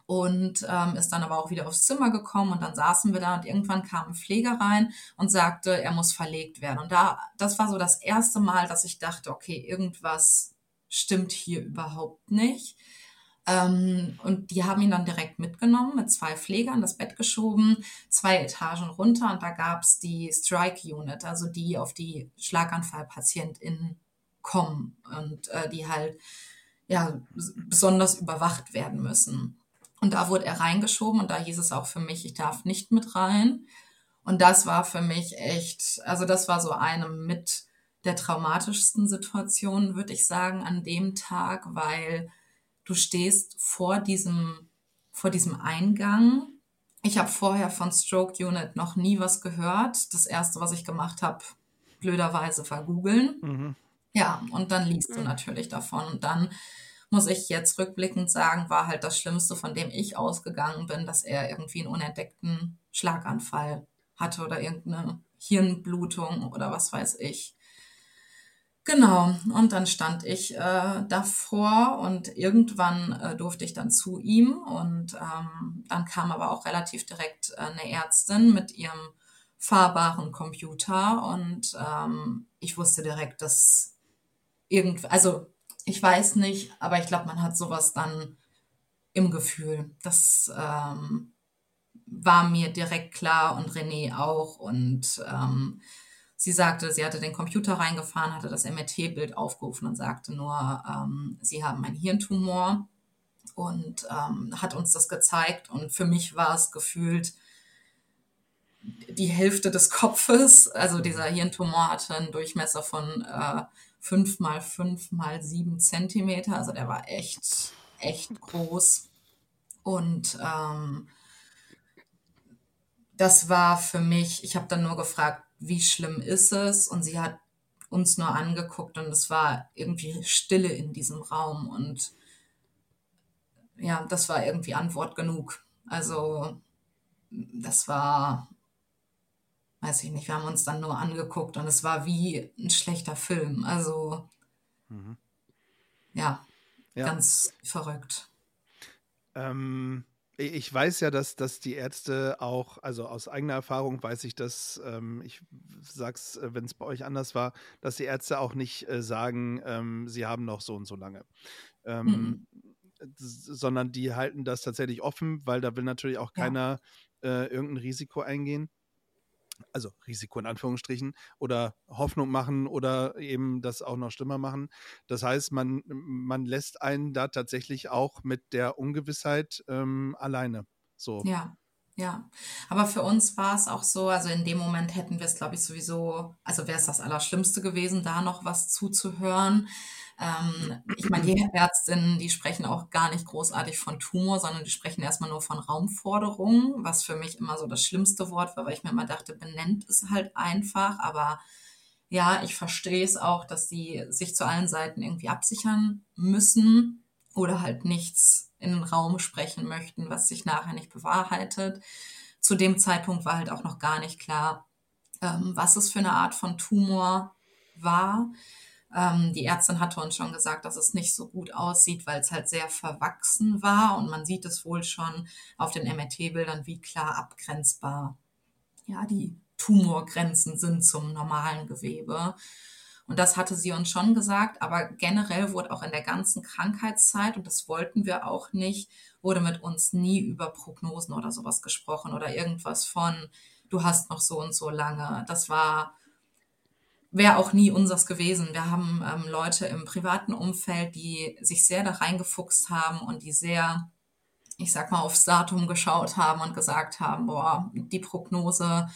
und ähm, ist dann aber auch wieder aufs Zimmer gekommen und dann saßen wir da und irgendwann kam ein Pfleger rein und sagte, er muss verlegt werden. Und da, das war so das erste Mal, dass ich dachte, okay, irgendwas stimmt hier überhaupt nicht. Ähm, und die haben ihn dann direkt mitgenommen, mit zwei Pflegern, das Bett geschoben, zwei Etagen runter und da gab's die Strike Unit, also die auf die SchlaganfallpatientInnen kommen und äh, die halt ja besonders überwacht werden müssen. Und da wurde er reingeschoben und da hieß es auch für mich, ich darf nicht mit rein. Und das war für mich echt, also das war so eine mit der traumatischsten Situationen, würde ich sagen, an dem Tag, weil du stehst vor diesem, vor diesem Eingang. Ich habe vorher von Stroke Unit noch nie was gehört. Das erste, was ich gemacht habe, blöderweise war googeln. Mhm. Ja, und dann liest du Mhm. natürlich davon. Und dann muss ich jetzt rückblickend sagen, war halt das Schlimmste, von dem ich ausgegangen bin, dass er irgendwie einen unentdeckten Schlaganfall hatte oder irgendeine Hirnblutung oder was weiß ich. Genau, und dann stand ich äh, davor und irgendwann äh, durfte ich dann zu ihm und ähm, dann kam aber auch relativ direkt äh, eine Ärztin mit ihrem fahrbaren Computer und ähm, ich wusste direkt, dass irgend, also ich weiß nicht, aber ich glaube, man hat sowas dann im Gefühl. Das ähm, war mir direkt klar und René auch und ähm, Sie sagte, sie hatte den Computer reingefahren, hatte das MRT-Bild aufgerufen und sagte nur, ähm, sie haben einen Hirntumor und ähm, hat uns das gezeigt. Und für mich war es gefühlt die Hälfte des Kopfes. Also dieser Hirntumor hatte einen Durchmesser von äh, 5 mal 5 mal 7 Zentimeter. Also der war echt, echt groß. Und ähm, das war für mich, ich habe dann nur gefragt, wie schlimm ist es? Und sie hat uns nur angeguckt und es war irgendwie Stille in diesem Raum und ja, das war irgendwie Antwort genug. Also das war, weiß ich nicht, wir haben uns dann nur angeguckt und es war wie ein schlechter Film. Also, Mhm. ja, Ja. ganz verrückt. Ähm, ich weiß ja, dass, dass die Ärzte auch, also aus eigener Erfahrung weiß ich, dass, ähm, ich sag's, äh, wenn es bei euch anders war, dass die Ärzte auch nicht äh, sagen, ähm, sie haben noch so und so lange. Ähm, Mhm. sondern die halten das tatsächlich offen, weil da will natürlich auch Ja. keiner äh, irgendein Risiko eingehen. Also Risiko in Anführungsstrichen oder Hoffnung machen oder eben das auch noch schlimmer machen. Das heißt, man, man lässt einen da tatsächlich auch mit der Ungewissheit ähm, alleine. So. Ja, ja. Aber für uns war es auch so, also in dem Moment hätten wir es, glaube ich, sowieso, also wäre es das Allerschlimmste gewesen, da noch was zuzuhören. Ähm, ich meine, die Ärztinnen, die sprechen auch gar nicht großartig von Tumor, sondern die sprechen erstmal nur von Raumforderung, was für mich immer so das schlimmste Wort war, weil ich mir immer dachte, benennt es halt einfach. Aber ja, ich verstehe es auch, dass die sich zu allen Seiten irgendwie absichern müssen oder halt nichts in den Raum sprechen möchten, was sich nachher nicht bewahrheitet. Zu dem Zeitpunkt war halt auch noch gar nicht klar, ähm, was es für eine Art von Tumor war. Ähm, die Ärztin hatte uns schon gesagt, dass es nicht so gut aussieht, weil es halt sehr verwachsen war und man sieht es wohl schon auf den MRT-Bildern, wie klar abgrenzbar ja, die Tumorgrenzen sind zum normalen Gewebe. Und das hatte sie uns schon gesagt, aber generell wurde auch in der ganzen Krankheitszeit, und das wollten wir auch nicht, wurde mit uns nie über Prognosen oder sowas gesprochen oder irgendwas von, du hast noch so und so lange. Das war, wäre auch nie unseres gewesen. Wir haben ähm, Leute im privaten Umfeld, die sich sehr da reingefuchst haben und die sehr, ich sag mal, aufs Datum geschaut haben und gesagt haben, boah, die Prognose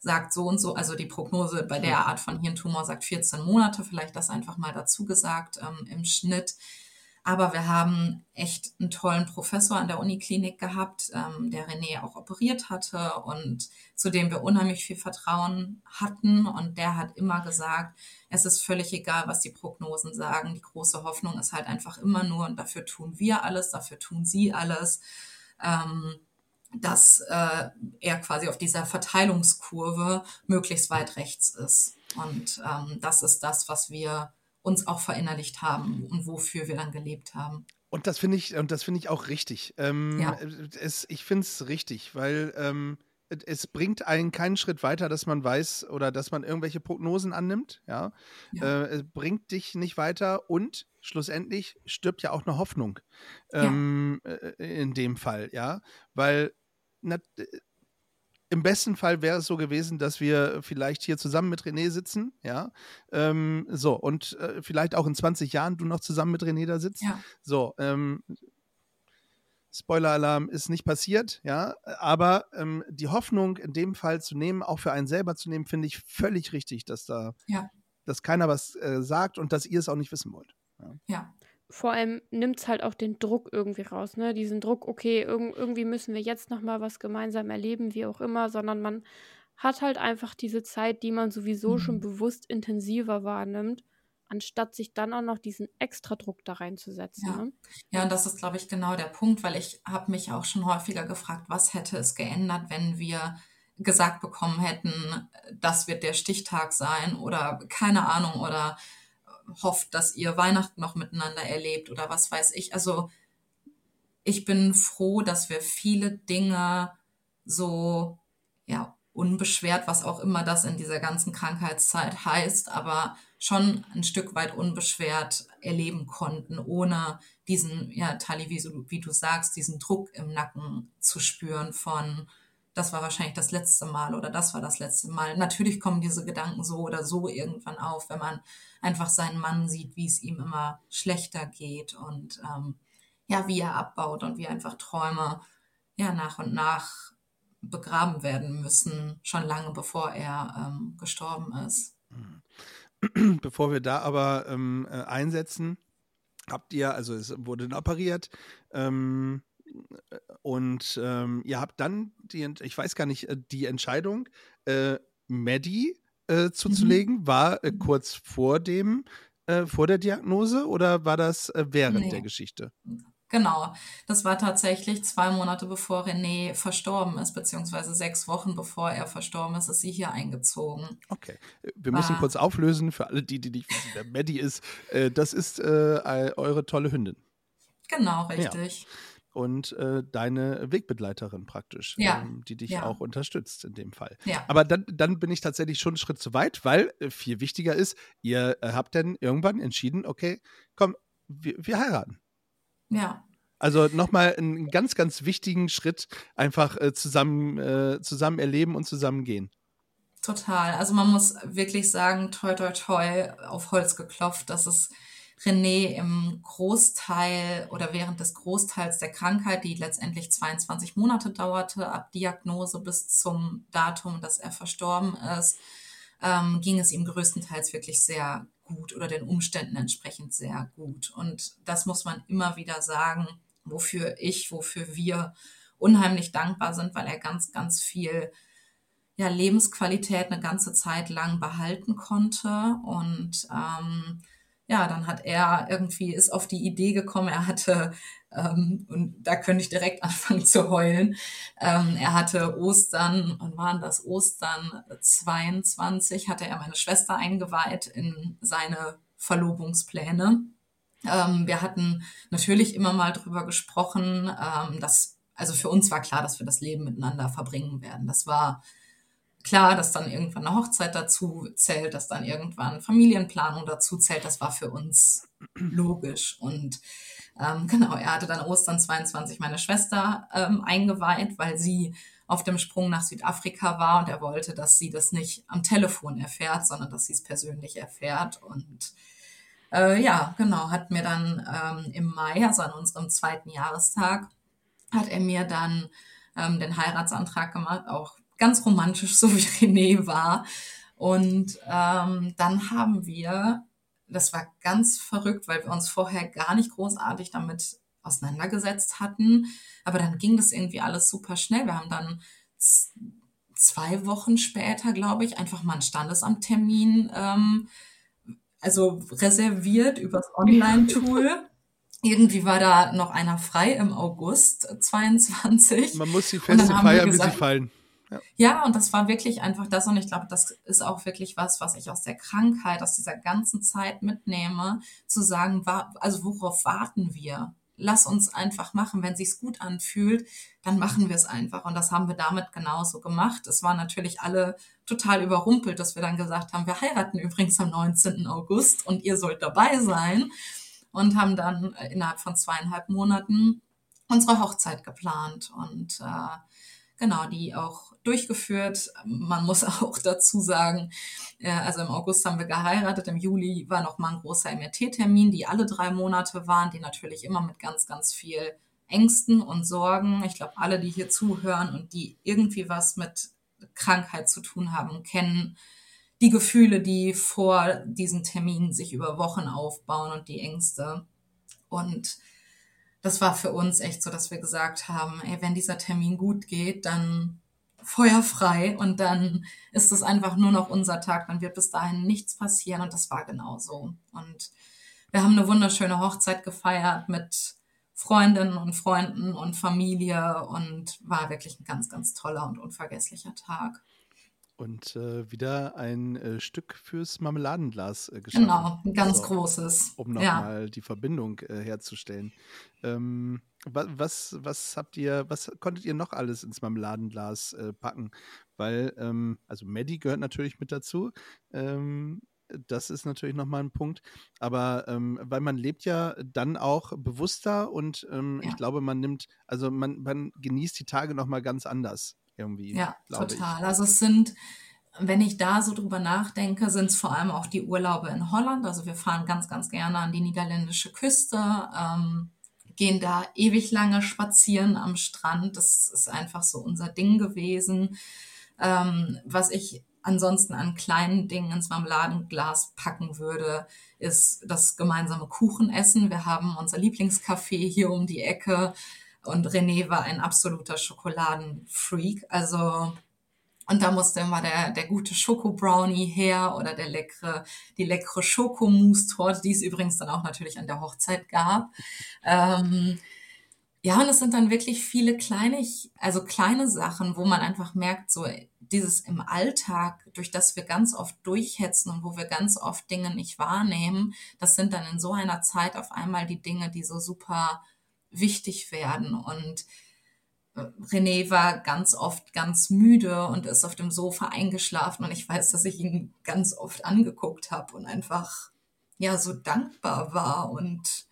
sagt so und so, also die Prognose bei der Art von Hirntumor sagt 14 Monate, vielleicht das einfach mal dazu gesagt ähm, im Schnitt. Aber wir haben echt einen tollen Professor an der Uniklinik gehabt, ähm, der René auch operiert hatte und zu dem wir unheimlich viel Vertrauen hatten. Und der hat immer gesagt, es ist völlig egal, was die Prognosen sagen. Die große Hoffnung ist halt einfach immer nur, und dafür tun wir alles, dafür tun sie alles. Ähm, dass äh, er quasi auf dieser Verteilungskurve möglichst weit rechts ist. Und ähm, das ist das, was wir uns auch verinnerlicht haben und wofür wir dann gelebt haben. Und das finde ich, und das finde ich auch richtig. Ähm, Ja. es, ich finde es richtig, weil ähm, es bringt einen keinen Schritt weiter, dass man weiß oder dass man irgendwelche Prognosen annimmt. Ja, Ja. Äh, es bringt dich nicht weiter und schlussendlich stirbt ja auch eine Hoffnung Ja. ähm, äh, in dem Fall. Ja, weil na, im besten Fall wäre es so gewesen, dass wir vielleicht hier zusammen mit René sitzen, ja, ähm, so und äh, vielleicht auch in 20 Jahren du noch zusammen mit René da sitzt. Ja. So, ähm, Spoiler-Alarm ist nicht passiert, ja, aber ähm, die Hoffnung in dem Fall zu nehmen, auch für einen selber zu nehmen, finde ich völlig richtig, dass da, Ja. dass keiner was äh, sagt und dass ihr es auch nicht wissen wollt. Ja, Vor allem nimmt es halt auch den Druck irgendwie raus, ne? Diesen Druck, okay, irg irgendwie müssen wir jetzt nochmal was gemeinsam erleben, wie auch immer, sondern man hat halt einfach diese Zeit, die man sowieso schon Mhm. bewusst intensiver wahrnimmt, anstatt sich dann auch noch diesen extra Druck da reinzusetzen. Ja. Ne? Ja, und das ist, glaube ich, genau der Punkt, weil ich habe mich auch schon häufiger gefragt, was hätte es geändert, wenn wir gesagt bekommen hätten, das wird der Stichtag sein oder keine Ahnung oder hofft, dass ihr Weihnachten noch miteinander erlebt oder was weiß ich. Also ich bin froh, dass wir viele Dinge so, ja, unbeschwert, was auch immer das in dieser ganzen Krankheitszeit heißt, aber schon ein Stück weit unbeschwert erleben konnten, ohne diesen, ja, Tali, wie, wie du sagst, diesen Druck im Nacken zu spüren von, das war wahrscheinlich das letzte Mal oder das war das letzte Mal. Natürlich kommen diese Gedanken so oder so irgendwann auf, wenn man einfach seinen Mann sieht, wie es ihm immer schlechter geht und ähm, ja, wie er abbaut und wie einfach Träume ja nach und nach begraben werden müssen, schon lange bevor er ähm, gestorben ist. Bevor wir da aber ähm, äh, einsetzen, habt ihr, also es wurde operiert, ähm, äh, und ähm, ihr habt dann die, ich weiß gar nicht, äh, die Entscheidung, äh, Maddie äh, zuzulegen, war äh, kurz vor dem, äh, vor der Diagnose oder war das äh, während Nee. der Geschichte? Genau, das war tatsächlich zwei Monate bevor René verstorben ist, beziehungsweise sechs Wochen bevor er verstorben ist, ist sie hier eingezogen. Okay, wir müssen War- kurz auflösen für alle, die, die nicht wissen, wer Maddie ist. Äh, das ist äh, eure tolle Hündin Genau, richtig. Und äh, deine Wegbegleiterin praktisch, Ja, ähm, die dich ja. auch unterstützt in dem Fall. Ja. Aber dann, dann bin ich tatsächlich schon einen Schritt zu weit, weil äh, viel wichtiger ist, ihr äh, habt dann irgendwann entschieden, okay, komm, wir, wir heiraten. Ja, Also nochmal einen ganz, ganz wichtigen Schritt einfach äh, zusammen, zusammen erleben und zusammen gehen. total. Also man muss wirklich sagen, toi, toi, toi, auf Holz geklopft, dass es René im Großteil oder während des Großteils der Krankheit, die letztendlich 22 Monate dauerte, ab Diagnose bis zum Datum, dass er verstorben ist, ähm, ging es ihm größtenteils wirklich sehr gut oder den Umständen entsprechend sehr gut. Und das muss man immer wieder sagen, wofür ich, wofür wir unheimlich dankbar sind, weil er ganz, ganz viel ja, Lebensqualität eine ganze Zeit lang behalten konnte. Und ähm, ja, dann hat er irgendwie, ist auf die Idee gekommen, er hatte, ähm, und da könnte ich direkt anfangen zu heulen, ähm, er hatte Ostern, wann waren das? Ostern 22, hatte er meine Schwester eingeweiht in seine Verlobungspläne. Ähm, wir hatten natürlich immer mal drüber gesprochen, ähm, dass, also für uns war klar, dass wir das Leben miteinander verbringen werden. Das war klar, dass dann irgendwann eine Hochzeit dazu zählt, dass dann irgendwann Familienplanung dazu zählt. Das war für uns logisch. Und ähm, genau, er hatte dann Ostern 22 meine Schwester ähm, eingeweiht, weil sie auf dem Sprung nach Südafrika war und er wollte, dass sie das nicht am Telefon erfährt, sondern dass sie es persönlich erfährt. Und äh, ja, genau, hat mir dann ähm, im Mai, also an unserem zweiten Jahrestag, hat er mir dann ähm, den Heiratsantrag gemacht, auch ganz romantisch, so wie René war. Und ähm, dann haben wir, das war ganz verrückt, weil wir uns vorher gar nicht großartig damit auseinandergesetzt hatten. Aber dann ging das irgendwie alles super schnell. Wir haben dann zwei Wochen später, glaube ich, einfach mal einen Standesamttermin ähm, also reserviert übers Online-Tool. Irgendwie war da noch einer frei im August 22. Man muss die Feste feiern, wie sie gesagt- fallen. Ja, und das war wirklich einfach das. Und ich glaube, das ist auch wirklich was, was ich aus der Krankheit, aus dieser ganzen Zeit mitnehme, zu sagen, also worauf warten wir? Lass uns einfach machen. Wenn sich's gut anfühlt, dann machen wir es einfach. Und das haben wir damit genauso gemacht. Es waren natürlich alle total überrumpelt, dass wir dann gesagt haben, wir heiraten übrigens am 19. August und ihr sollt dabei sein. Und haben dann äh, innerhalb von zweieinhalb Monaten unsere Hochzeit geplant. Und äh, genau, die auch durchgeführt. Man muss auch dazu sagen, äh, also im August haben wir geheiratet, im Juli war noch mal ein großer MRT-Termin, die alle drei Monate waren, die natürlich immer mit ganz, ganz viel Ängsten und Sorgen. Ich glaube, alle, die hier zuhören und die irgendwie was mit Krankheit zu tun haben, kennen die Gefühle, die vor diesen Terminen sich über Wochen aufbauen und die Ängste. Und das war für uns echt so, dass wir gesagt haben, ey, wenn dieser Termin gut geht, dann feuerfrei und dann ist es einfach nur noch unser Tag, dann wird bis dahin nichts passieren und das war genauso. Und wir haben eine wunderschöne Hochzeit gefeiert mit Freundinnen und Freunden und Familie und war wirklich ein ganz, ganz toller und unvergesslicher Tag. Und äh, wieder ein äh, Stück fürs Marmeladenglas äh, geschaffen. Genau, ein ganz So, großes. Um ja. nochmal die Verbindung äh, herzustellen. Ähm, wa was, was habt ihr, was konntet ihr noch alles ins Marmeladenglas äh, packen? Weil, ähm, also Maddie gehört natürlich mit dazu. Ähm, das ist natürlich nochmal ein Punkt. Aber ähm, weil man lebt ja dann auch bewusster und ähm, Ja. ich glaube, man nimmt, also man, man genießt die Tage nochmal ganz anders irgendwie. Ja, total. Also es sind, wenn ich da so drüber nachdenke, sind es vor allem auch die Urlaube in Holland. Also wir fahren ganz, ganz gerne an die niederländische Küste, ähm, gehen da ewig lange spazieren am Strand. Das ist einfach so unser Ding gewesen. Ähm, was ich ansonsten an kleinen Dingen ins Marmeladenglas packen würde, ist das gemeinsame Kuchenessen. Wir haben unser Lieblingscafé hier um die Ecke und René war ein absoluter Schokoladenfreak. Also, und da musste immer der, der gute Schoko-Brownie her oder der leckere, die leckere Schokomousse-Torte, die es übrigens dann auch natürlich an der Hochzeit gab. Ähm, Ja, und es sind dann wirklich viele kleine, also kleine Sachen, wo man einfach merkt, so dieses im Alltag, durch das wir ganz oft durchhetzen und wo wir ganz oft Dinge nicht wahrnehmen, das sind dann in so einer Zeit auf einmal die Dinge, die so super wichtig werden. Und äh, René war ganz oft ganz müde und ist auf dem Sofa eingeschlafen und ich weiß, dass ich ihn ganz oft angeguckt habe und einfach ja so dankbar war und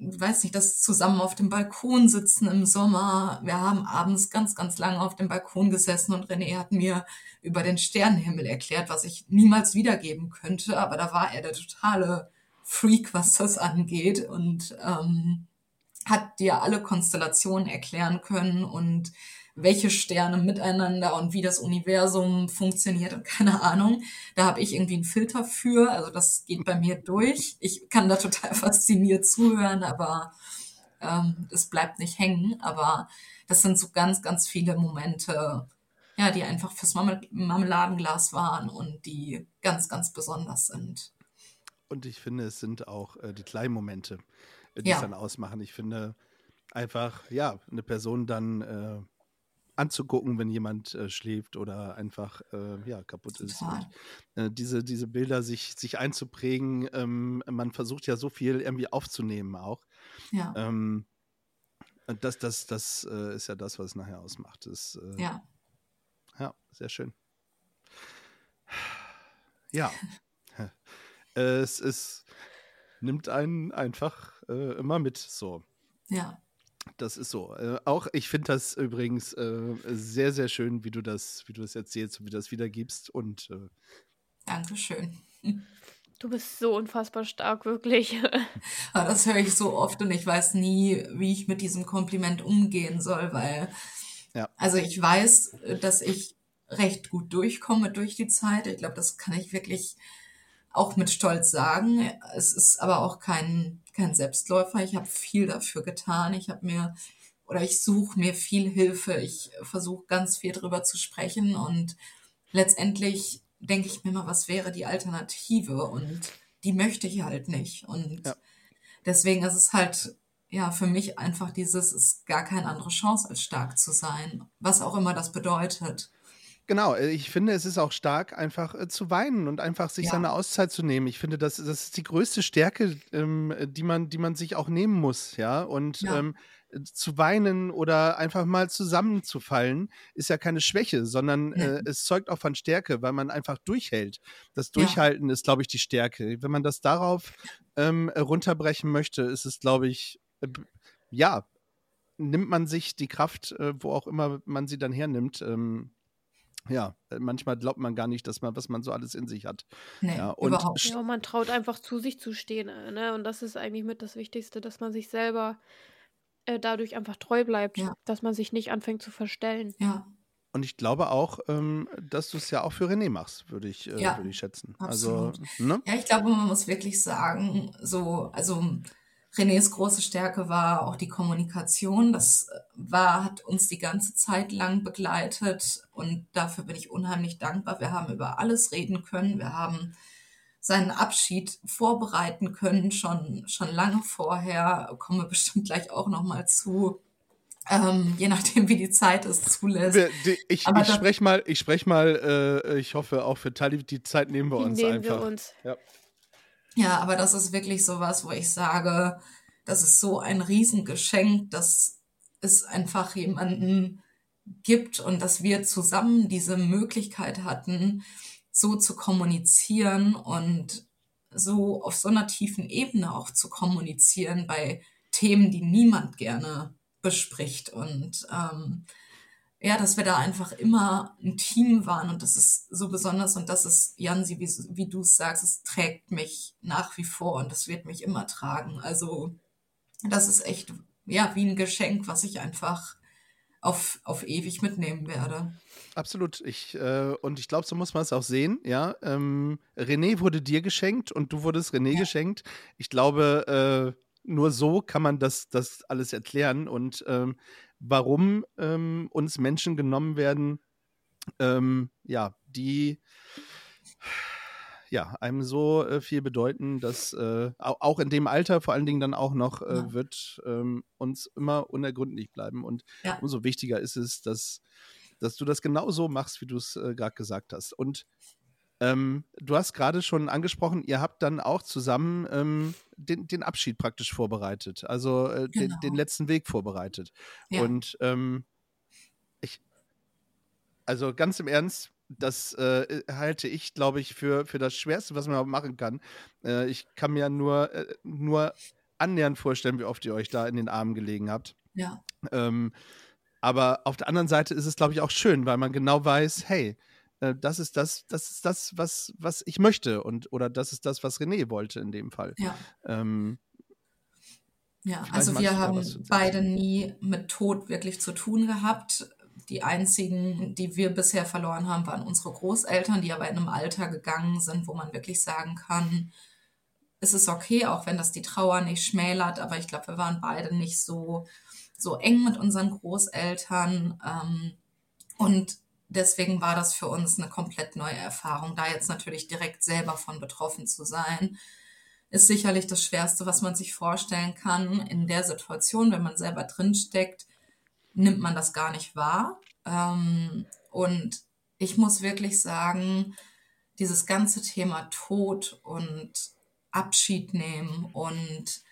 weiß nicht, das zusammen auf dem Balkon sitzen im Sommer. Wir haben abends ganz, ganz lange auf dem Balkon gesessen und René hat mir über den Sternenhimmel erklärt, was ich niemals wiedergeben könnte. Aber da war er der totale Freak, was das angeht und ähm, hat dir alle Konstellationen erklären können und welche Sterne miteinander und wie das Universum funktioniert und keine Ahnung. Da habe ich irgendwie einen Filter für. Also das geht bei mir durch. Ich kann da total fasziniert zuhören, aber ähm, es bleibt nicht hängen. Aber das sind so ganz, ganz viele Momente, ja, die einfach fürs Marmeladenglas waren und die ganz, ganz besonders sind. Und ich finde, es sind auch äh, die kleinen Momente, die ja. es dann ausmachen. Ich finde einfach, ja, eine Person dann äh, anzugucken, wenn jemand äh, schläft oder einfach äh, ja, kaputt ist. Und, äh, diese, diese Bilder sich, sich einzuprägen, ähm, man versucht ja so viel irgendwie aufzunehmen auch. Ja. Ähm, das, das, das äh, ist ja das, was es nachher ausmacht. Das, äh, ja. Ja, sehr schön. Ja. es ist, nimmt einen einfach äh, immer mit so. Ja. Das ist so. Äh, auch ich finde das übrigens äh, sehr, sehr schön, wie du das, wie du das erzählst und wie du das wiedergibst. Und äh, Dankeschön. Du bist so unfassbar stark, wirklich. das höre ich so oft und ich weiß nie, wie ich mit diesem Kompliment umgehen soll, weil ja. also ich weiß, dass ich recht gut durchkomme durch die Zeit. Ich glaube, das kann ich wirklich auch mit Stolz sagen. Es ist aber auch kein, kein Selbstläufer. Ich habe viel dafür getan. Ich habe mir oder ich suche mir viel Hilfe. Ich versuche ganz viel drüber zu sprechen und letztendlich denke ich mir mal, was wäre die Alternative und die möchte ich halt nicht. Und ja. deswegen ist es halt ja für mich einfach dieses, ist gar keine andere Chance als stark zu sein, was auch immer das bedeutet. Genau, äh, ich finde, es ist auch stark, einfach äh, zu weinen und einfach sich ja. seine Auszeit zu nehmen. Ich finde, das, das ist die größte Stärke, ähm, die, man, die man sich auch nehmen muss, ja. Und ja. Ähm, zu weinen oder einfach mal zusammenzufallen, ist ja keine Schwäche, sondern ja. äh, es zeugt auch von Stärke, weil man einfach durchhält. Das Durchhalten ist, glaube ich, die Stärke. Wenn man das darauf ähm, runterbrechen möchte, ist es, glaube ich, äh, ja, nimmt man sich die Kraft, äh, wo auch immer man sie dann hernimmt, ähm, ja, äh, manchmal glaubt man gar nicht, dass man, was man so alles in sich hat. Nee, ja, und überhaupt. Ja, man traut einfach zu sich zu stehen. Äh, ne? Und das ist eigentlich mit das Wichtigste, dass man sich selber äh, dadurch einfach treu bleibt, ja. dass man sich nicht anfängt zu verstellen. Ja. Und ich glaube auch, ähm, dass du es ja auch für René machst, würde ich, äh, ja, würd ich schätzen. Also, absolut. Also, ne? Ja, ich glaube, man muss wirklich sagen, so, also Renés große Stärke war auch die Kommunikation. Das äh, war, hat uns die ganze Zeit lang begleitet und dafür bin ich unheimlich dankbar. Wir haben über alles reden können. Wir haben seinen Abschied vorbereiten können, schon, schon lange vorher. Kommen wir bestimmt gleich auch nochmal zu. Ähm, je nachdem, wie die Zeit es zulässt. Ich, ich spreche mal, ich spreche mal, äh, ich hoffe auch für Tali, die Zeit nehmen wir uns nehmen einfach. Wir uns. Ja. Ja, aber das ist wirklich so was, wo ich sage, das ist so ein Riesengeschenk, dass es einfach jemanden gibt und dass wir zusammen diese Möglichkeit hatten, so zu kommunizieren und so auf so einer tiefen Ebene auch zu kommunizieren bei Themen, die niemand gerne bespricht. Und ähm, ja, dass wir da einfach immer ein Team waren und das ist so besonders und das ist, Jansi, wie, wie du es sagst, es trägt mich nach wie vor und das wird mich immer tragen. Also das ist echt, ja, wie ein Geschenk, was ich einfach auf, auf ewig mitnehmen werde. Absolut. Ich, äh, und ich glaube, so muss man es auch sehen, ja. Ähm, René wurde dir geschenkt und du wurdest René ja. geschenkt. Ich glaube, äh, nur so kann man das, das alles erklären. Und ähm, warum ähm, uns Menschen genommen werden, ähm, ja, die ja, einem so äh, viel bedeuten, dass äh, auch in dem Alter vor allen Dingen dann auch noch äh, ja. wird ähm, uns immer unergründlich bleiben. Und ja. umso wichtiger ist es, dass, dass du das genau so machst, wie du es äh, gerade gesagt hast. Und ähm, du hast gerade schon angesprochen, ihr habt dann auch zusammen ähm, den, den, Abschied praktisch vorbereitet, also äh, genau. den, den, letzten Weg vorbereitet. Ja. Und ähm, ich, also ganz im Ernst, das äh, halte ich, glaube ich, für, für das Schwerste, was man machen kann. Äh, ich kann mir nur, äh, nur annähernd vorstellen, wie oft ihr euch da in den Armen gelegen habt. Ja. Ähm, aber auf der anderen Seite ist es, glaube ich, auch schön, weil man genau weiß, hey, äh, das ist das, das ist das, was, was ich möchte und oder das ist das, was René wollte in dem Fall. Ja. Ähm, ja, also wir haben beide nie mit Tod wirklich zu tun gehabt. Die einzigen, die wir bisher verloren haben, waren unsere Großeltern, die aber in einem Alter gegangen sind, wo man wirklich sagen kann, es ist okay, auch wenn das die Trauer nicht schmälert, aber ich glaube, wir waren beide nicht so, so eng mit unseren Großeltern. Ähm, und deswegen war das für uns eine komplett neue Erfahrung, da jetzt natürlich direkt selber von betroffen zu sein ist sicherlich das Schwerste, was man sich vorstellen kann. In der Situation, wenn man selber drinsteckt, nimmt man das gar nicht wahr. Ähm, und ich muss wirklich sagen, dieses ganze Thema Tod und Abschied nehmen und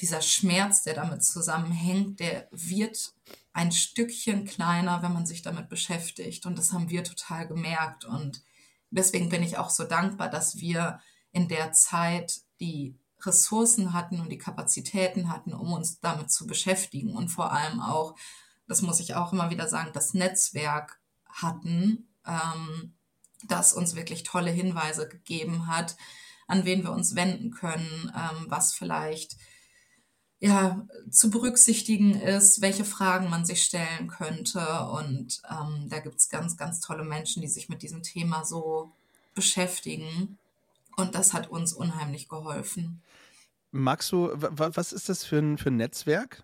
dieser Schmerz, der damit zusammenhängt, der wird ein Stückchen kleiner, wenn man sich damit beschäftigt. Und das haben wir total gemerkt. Und deswegen bin ich auch so dankbar, dass wir in der Zeit die Ressourcen hatten und die Kapazitäten hatten, um uns damit zu beschäftigen. Und vor allem auch, das muss ich auch immer wieder sagen, das Netzwerk hatten, ähm, das uns wirklich tolle Hinweise gegeben hat, an wen wir uns wenden können, ähm, was vielleicht ja, zu berücksichtigen ist, welche Fragen man sich stellen könnte. Und ähm, da gibt es ganz, ganz tolle Menschen, die sich mit diesem Thema so beschäftigen. Und das hat uns unheimlich geholfen. Magst du, was ist das für ein, für ein Netzwerk?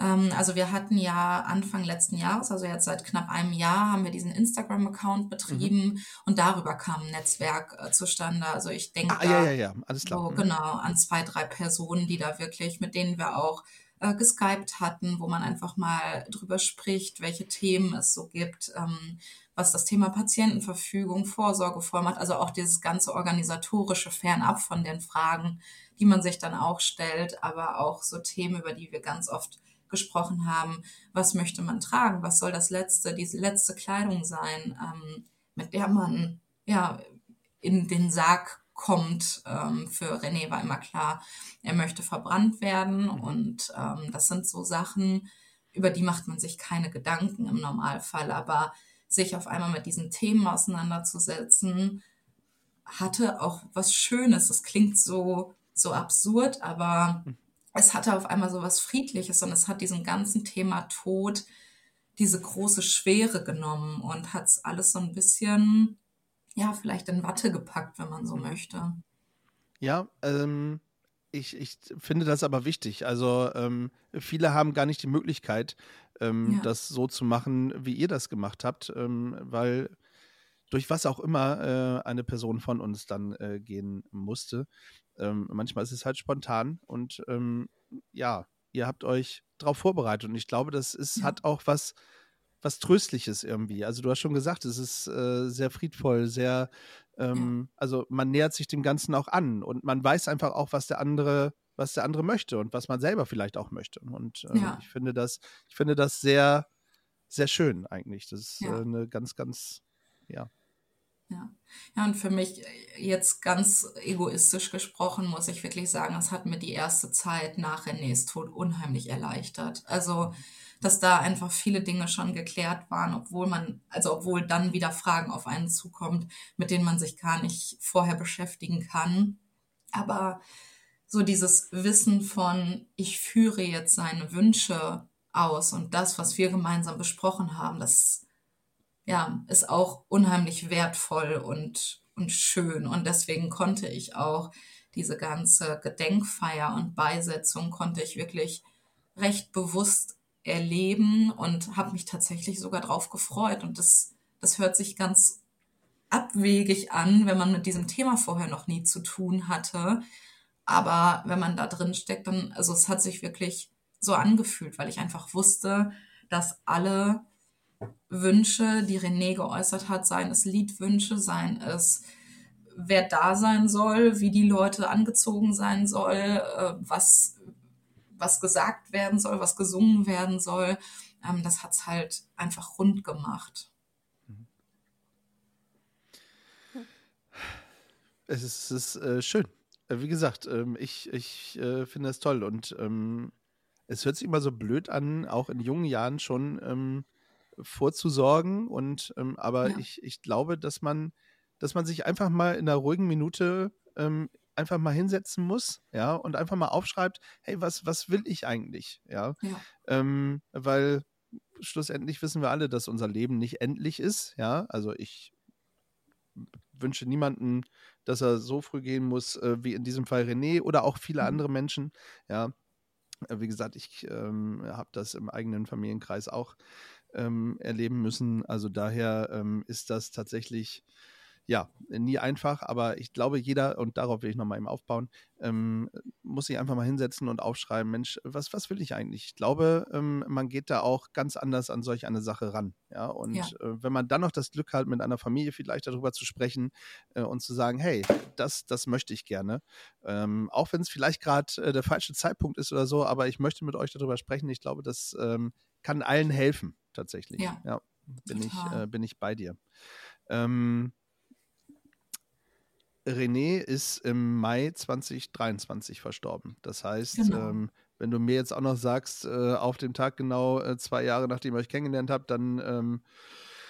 Ähm, also wir hatten ja Anfang letzten Jahres, also jetzt seit knapp einem Jahr, haben wir diesen Instagram-Account betrieben mhm. und darüber kam ein Netzwerk äh, zustande. Also ich denke ah, ja, ja, ja, alles klar. So, mhm. genau, an zwei, drei Personen, die da wirklich, mit denen wir auch äh, geskypt hatten, wo man einfach mal drüber spricht, welche Themen es so gibt, ähm, was das Thema Patientenverfügung, Vorsorgevollmacht, also auch dieses ganze organisatorische fernab von den Fragen, die man sich dann auch stellt, aber auch so Themen, über die wir ganz oft gesprochen haben. Was möchte man tragen? Was soll das letzte, diese letzte Kleidung sein, ähm, mit der man ja in den Sarg kommt. Ähm, für René war immer klar, er möchte verbrannt werden und ähm, das sind so Sachen, über die macht man sich keine Gedanken im Normalfall, aber sich auf einmal mit diesen Themen auseinanderzusetzen, hatte auch was Schönes. Das klingt so, so absurd, aber hm es hatte auf einmal so was Friedliches und es hat diesem ganzen Thema Tod diese große Schwere genommen und hat es alles so ein bisschen, ja, vielleicht in Watte gepackt, wenn man so möchte. Ja, ähm, ich, ich finde das aber wichtig. Also ähm, viele haben gar nicht die Möglichkeit, ähm, ja. das so zu machen, wie ihr das gemacht habt, ähm, weil durch was auch immer äh, eine Person von uns dann äh, gehen musste. Ähm, manchmal ist es halt spontan und ähm, ja, ihr habt euch darauf vorbereitet und ich glaube, das ist, ja. hat auch was, was Tröstliches irgendwie. Also du hast schon gesagt, es ist äh, sehr friedvoll, sehr, ähm, ja. also man nähert sich dem Ganzen auch an und man weiß einfach auch, was der andere, was der andere möchte und was man selber vielleicht auch möchte. Und äh, ja. ich finde das, ich finde das sehr, sehr schön eigentlich. Das ist äh, eine ganz, ganz, ja, ja. ja, und für mich jetzt ganz egoistisch gesprochen, muss ich wirklich sagen, es hat mir die erste Zeit nach Renés Tod unheimlich erleichtert. Also, dass da einfach viele Dinge schon geklärt waren, obwohl man, also obwohl dann wieder Fragen auf einen zukommt, mit denen man sich gar nicht vorher beschäftigen kann. Aber so dieses Wissen von, ich führe jetzt seine Wünsche aus und das, was wir gemeinsam besprochen haben, das ja, ist auch unheimlich wertvoll und, und schön. Und deswegen konnte ich auch diese ganze Gedenkfeier und Beisetzung konnte ich wirklich recht bewusst erleben und habe mich tatsächlich sogar drauf gefreut. Und das, das hört sich ganz abwegig an, wenn man mit diesem Thema vorher noch nie zu tun hatte. Aber wenn man da drin steckt, dann, also es hat sich wirklich so angefühlt, weil ich einfach wusste, dass alle Wünsche, die René geäußert hat, seien es Liedwünsche, seien es wer da sein soll, wie die Leute angezogen sein soll, äh, was, was gesagt werden soll, was gesungen werden soll, ähm, das hat's halt einfach rund gemacht. Es ist, es ist äh, schön. Äh, wie gesagt, ähm, ich, ich finde es toll und ähm, es hört sich immer so blöd an, auch in jungen Jahren schon vorzusorgen. Und ähm, aber Ja. ich, ich glaube, dass man, dass man sich einfach mal in einer ruhigen Minute ähm, einfach mal hinsetzen muss, ja, und einfach mal aufschreibt, hey, was, was will ich eigentlich? Ja. Ja. Ähm, weil schlussendlich wissen wir alle, dass unser Leben nicht endlich ist, ja. Also ich wünsche niemanden, dass er so früh gehen muss, äh, wie in diesem Fall René oder auch viele Mhm. andere Menschen, ja. Äh, Wie gesagt, ich ähm, habe das im eigenen Familienkreis auch ähm, erleben müssen. Also daher ähm, ist das tatsächlich ja nie einfach, aber ich glaube, jeder, und darauf will ich nochmal eben aufbauen, ähm, muss sich einfach mal hinsetzen und aufschreiben, Mensch, was, was will ich eigentlich? Ich glaube, ähm, man geht da auch ganz anders an solch eine Sache ran. Ja, und Ja. äh, wenn man dann noch das Glück hat, mit einer Familie vielleicht darüber zu sprechen äh, und zu sagen, hey, das, das möchte ich gerne. Ähm, auch wenn es vielleicht gerade äh, der falsche Zeitpunkt ist oder so, aber ich möchte mit euch darüber sprechen. Ich glaube, das ähm, kann allen helfen, tatsächlich. Ja, bin, ich, äh, bin ich bei dir. Ähm, René ist im Mai 2023 verstorben. Das heißt, Genau. ähm, wenn du mir jetzt auch noch sagst, äh, auf dem Tag genau äh, zwei Jahre nachdem ihr euch kennengelernt habt, dann ähm,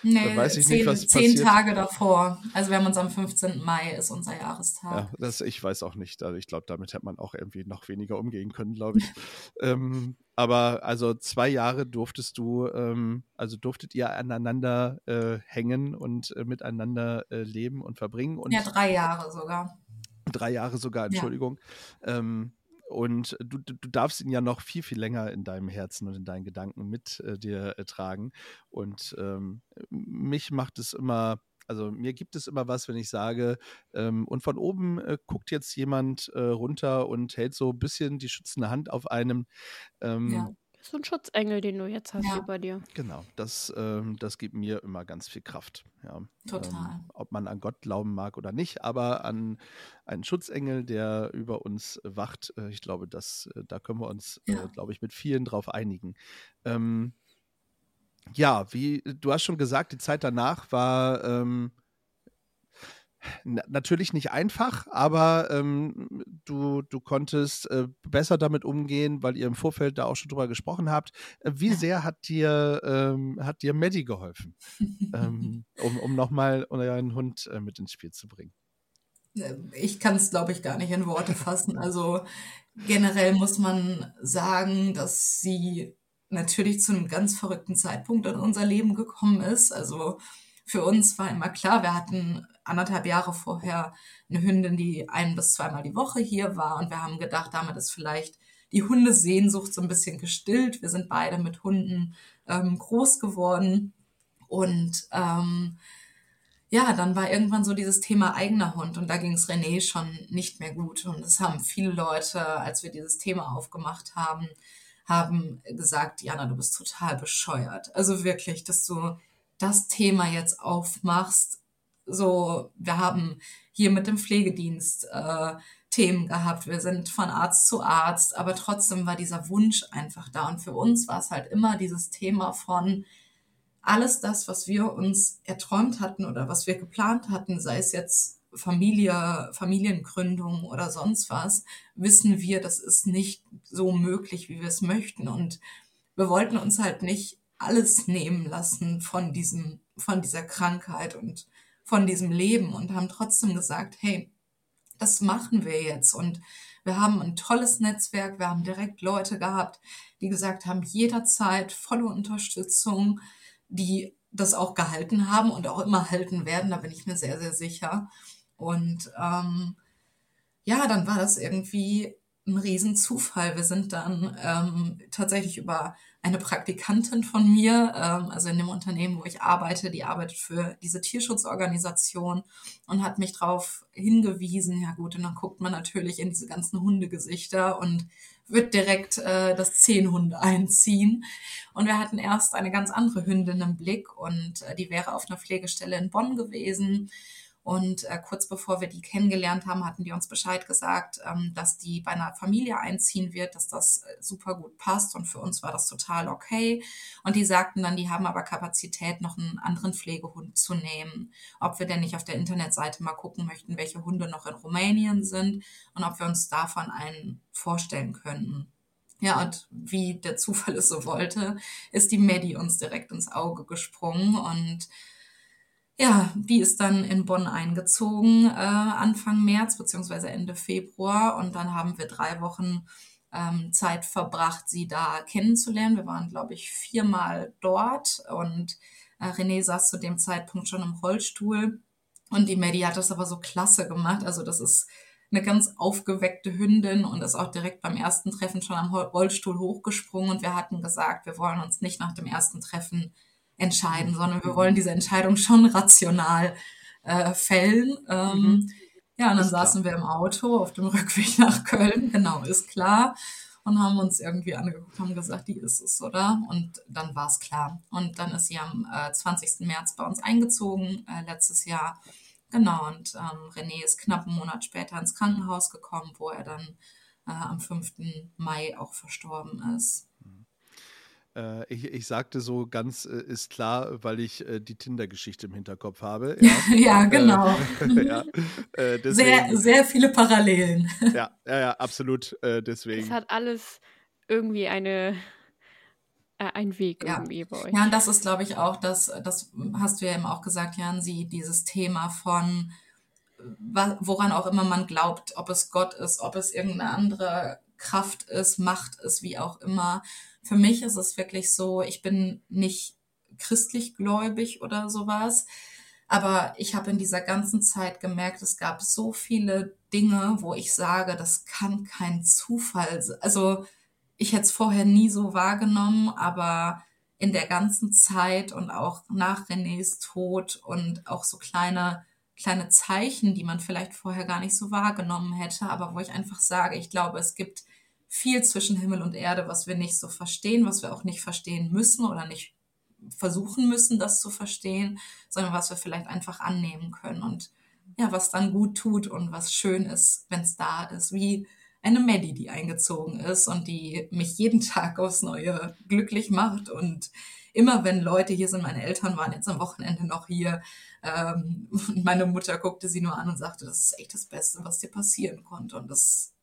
Nee, weiß ich zehn, nicht, was zehn passiert. Tage davor. Also wir haben uns am 15. Mai ist unser Jahrestag. Ja, das, ich weiß auch nicht. Also ich glaube, damit hätte man auch irgendwie noch weniger umgehen können, glaube ich. ähm, aber also zwei Jahre durftest du, ähm, also durftet ihr aneinander äh, hängen und äh, miteinander äh, leben und verbringen und Ja, drei Jahre sogar. drei Jahre sogar, Ja. Entschuldigung. Ähm, und du, du darfst ihn ja noch viel, viel länger in deinem Herzen und in deinen Gedanken mit äh, dir äh, tragen. Und ähm, mich macht es immer, also mir gibt es immer was, wenn ich sage, ähm, und von oben äh, guckt jetzt jemand äh, runter und hält so ein bisschen die schützende Hand auf einem. Ähm, Ja. So ein Schutzengel, den du jetzt hast Ja. über dir. Genau, das, ähm, das gibt mir immer ganz viel Kraft. Ja. Total. Ähm, ob man an Gott glauben mag oder nicht, aber an einen Schutzengel, der über uns wacht, äh, ich glaube, das, äh, da können wir uns, Ja. äh, glaube ich, mit vielen drauf einigen. Ähm, ja, wie du hast schon gesagt, die Zeit danach war ähm, natürlich nicht einfach, aber ähm, du, du konntest äh, besser damit umgehen, weil ihr im Vorfeld da auch schon drüber gesprochen habt. Äh, wie sehr hat dir, ähm, hat dir Maddie geholfen, ähm, um, um nochmal euren Hund äh, mit ins Spiel zu bringen? Ich kann es, glaube ich, gar nicht in Worte fassen. Also generell muss man sagen, dass sie natürlich zu einem ganz verrückten Zeitpunkt in unser Leben gekommen ist. Also für uns war immer klar, wir hatten anderthalb Jahre vorher eine Hündin, die ein bis zweimal die Woche hier war und wir haben gedacht, damit ist vielleicht die Hundesehnsucht so ein bisschen gestillt. Wir sind beide mit Hunden ähm, groß geworden und ähm, ja, dann war irgendwann so dieses Thema eigener Hund und da ging es René schon nicht mehr gut. Und es haben viele Leute, als wir dieses Thema aufgemacht haben, haben gesagt, Jana, du bist total bescheuert. Also wirklich, dass du das Thema jetzt aufmachst. So, wir haben hier mit dem Pflegedienst äh, Themen gehabt. Wir sind von Arzt zu Arzt, aber trotzdem war dieser Wunsch einfach da. Und für uns war es halt immer dieses Thema von, alles das, was wir uns erträumt hatten oder was wir geplant hatten, sei es jetzt Familie, Familiengründung oder sonst was, wissen wir, das ist nicht so möglich, wie wir es möchten. Und wir wollten uns halt nicht alles nehmen lassen von diesem, von dieser Krankheit und von diesem Leben und haben trotzdem gesagt, hey, das machen wir jetzt. Und wir haben ein tolles Netzwerk. Wir haben direkt Leute gehabt, die gesagt haben, jederzeit volle Unterstützung, die das auch gehalten haben und auch immer halten werden. Da bin ich mir sehr, sehr sicher. Und ähm, ja, dann war das irgendwie ein Riesenzufall. Wir sind dann ähm, tatsächlich über eine Praktikantin von mir, ähm, also in dem Unternehmen, wo ich arbeite, die arbeitet für diese Tierschutzorganisation und hat mich darauf hingewiesen, ja gut, und dann guckt man natürlich in diese ganzen Hundegesichter und wird direkt äh, das Zehnhunde einziehen. Und wir hatten erst eine ganz andere Hündin im Blick und äh, die wäre auf einer Pflegestelle in Bonn gewesen. Und äh, kurz bevor wir die kennengelernt haben, hatten die uns Bescheid gesagt, ähm, dass die bei einer Familie einziehen wird, dass das äh, super gut passt. Und für uns war das total okay. Und die sagten dann, die haben aber Kapazität, noch einen anderen Pflegehund zu nehmen. Ob wir denn nicht auf der Internetseite mal gucken möchten, welche Hunde noch in Rumänien sind und ob wir uns davon einen vorstellen könnten. Ja, und wie der Zufall es so wollte, ist die Maddie uns direkt ins Auge gesprungen und ja, die ist dann in Bonn eingezogen, äh, Anfang März beziehungsweise Ende Februar. Und dann haben wir drei Wochen ähm, Zeit verbracht, sie da kennenzulernen. Wir waren, glaube ich, viermal dort und äh, René saß zu dem Zeitpunkt schon im Rollstuhl. Und die Maddie hat das aber so klasse gemacht. Also das ist eine ganz aufgeweckte Hündin und ist auch direkt beim ersten Treffen schon am Rollstuhl hochgesprungen. Und wir hatten gesagt, wir wollen uns nicht nach dem ersten Treffen entscheiden, sondern wir wollen diese Entscheidung schon rational äh, fällen. Ähm, mhm. Ja, und dann ist saßen klar. wir im Auto auf dem Rückweg nach Köln, genau, ist klar. Und haben uns irgendwie angeguckt, haben gesagt, die ist es, oder? Und dann war es klar. Und dann ist sie am äh, 20. März bei uns eingezogen, äh, letztes Jahr. Genau, und ähm, René ist knapp einen Monat später ins Krankenhaus gekommen, wo er dann äh, am 5. Mai auch verstorben ist. Äh, ich, ich, sagte so ganz äh, ist klar, weil ich äh, die Tinder-Geschichte im Hinterkopf habe. Ja, ja genau. ja, sehr, sehr viele Parallelen. ja, ja, ja, absolut. deswegen. Es hat alles irgendwie eine ein Weg ja. irgendwie bei euch. Ja, und das ist, glaube ich, auch, das, das hast du ja eben auch gesagt, Jansi, dieses Thema von woran auch immer man glaubt, ob es Gott ist, ob es irgendeine andere Kraft ist, Macht ist, wie auch immer für mich ist es wirklich so, ich bin nicht christlich gläubig oder sowas. Aber ich habe in dieser ganzen Zeit gemerkt, es gab so viele Dinge, wo ich sage, das kann kein Zufall sein. Also ich hätte es vorher nie so wahrgenommen, aber in der ganzen Zeit und auch nach Renés Tod und auch so kleine, kleine Zeichen, die man vielleicht vorher gar nicht so wahrgenommen hätte, aber wo ich einfach sage, ich glaube, es gibt viel zwischen Himmel und Erde, was wir nicht so verstehen, was wir auch nicht verstehen müssen oder nicht versuchen müssen, das zu verstehen, sondern was wir vielleicht einfach annehmen können und ja, was dann gut tut und was schön ist, wenn es da ist, wie eine Maddie, die eingezogen ist und die mich jeden Tag aufs Neue glücklich macht und immer wenn Leute hier sind, meine Eltern waren jetzt am Wochenende noch hier, ähm, meine Mutter guckte sie nur an und sagte, das ist echt das Beste, was dir passieren konnte und das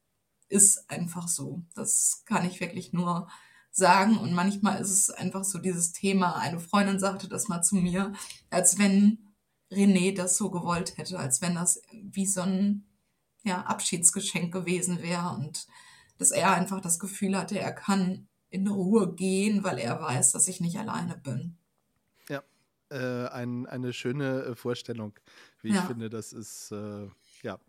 ist einfach so. Das kann ich wirklich nur sagen. Und manchmal ist es einfach so dieses Thema. Eine Freundin sagte das mal zu mir, als wenn René das so gewollt hätte, als wenn das wie so ein ja, Abschiedsgeschenk gewesen wäre und dass er einfach das Gefühl hatte, er kann in Ruhe gehen, weil er weiß, dass ich nicht alleine bin. Ja, äh, ein, eine schöne äh, Vorstellung, wie ja. ich finde. Das ist, äh, ja,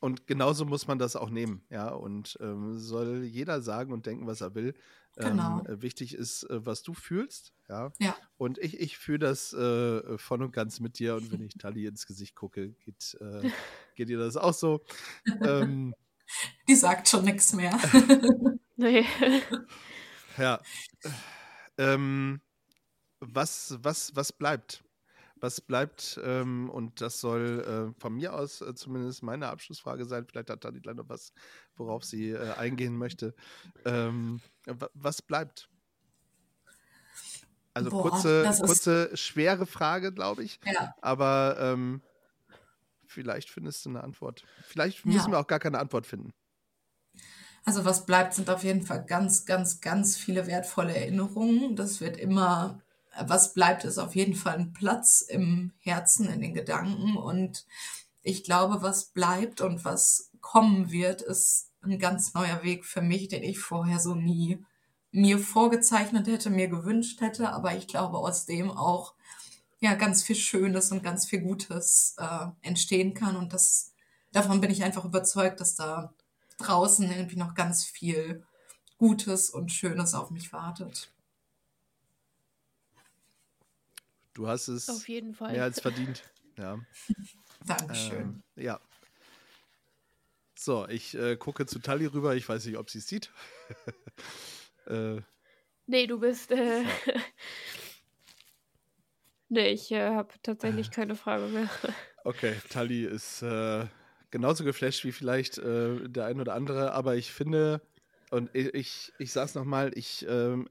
und genauso muss man das auch nehmen, ja. Und ähm, soll jeder sagen und denken, was er will. Ähm, genau. Ähm, wichtig ist, äh, was du fühlst, ja. ja. Und ich, ich fühle das äh, voll und ganz mit dir. Und wenn ich Tali ins Gesicht gucke, geht, äh, geht dir das auch so. ähm, Die sagt schon nichts mehr. nee. Ja. Ähm, was, was, was bleibt? Was bleibt, ähm, und das soll äh, von mir aus äh, zumindest meine Abschlussfrage sein, vielleicht hat Tani noch was, worauf sie äh, eingehen möchte. Ähm, was bleibt? Also Boah, kurze, kurze, schwere Frage, glaube ich. Ja. Aber ähm, vielleicht findest du eine Antwort. Vielleicht müssen ja. wir auch gar keine Antwort finden. Also was bleibt, sind auf jeden Fall ganz, ganz, ganz viele wertvolle Erinnerungen. Das wird immer was bleibt, ist auf jeden Fall ein Platz im Herzen, in den Gedanken. Und ich glaube, was bleibt und was kommen wird, ist ein ganz neuer Weg für mich, den ich vorher so nie mir vorgezeichnet hätte, mir gewünscht hätte. Aber ich glaube, aus dem auch ja ganz viel Schönes und ganz viel Gutes äh, entstehen kann. Und das davon bin ich einfach überzeugt, dass da draußen irgendwie noch ganz viel Gutes und Schönes auf mich wartet. Du hast es Auf jeden Fall. mehr als verdient. Ja. Dankeschön. Ähm, ja. So, ich äh, gucke zu Tali rüber. Ich weiß nicht, ob sie es sieht. äh, Nee, du bist. Äh, nee, ich äh, habe tatsächlich keine Frage mehr. okay, Tali ist äh, genauso geflasht wie vielleicht äh, der ein oder andere, aber ich finde, und ich, ich, ich sag's nochmal, ich ähm,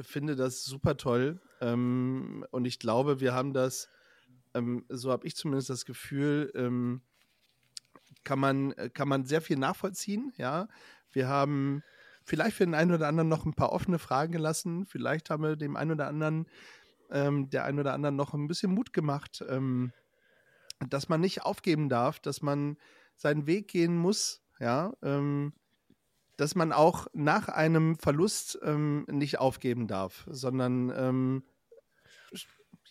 finde das super toll. Ähm, und ich glaube, wir haben das, ähm, so habe ich zumindest das Gefühl, ähm, kann man, kann man sehr viel nachvollziehen, ja. Wir haben vielleicht für den einen oder anderen noch ein paar offene Fragen gelassen. Vielleicht haben wir dem einen oder anderen, ähm, der einen oder anderen noch ein bisschen Mut gemacht, ähm, dass man nicht aufgeben darf, dass man seinen Weg gehen muss, ja, ähm, dass man auch nach einem Verlust ähm, nicht aufgeben darf, sondern ähm,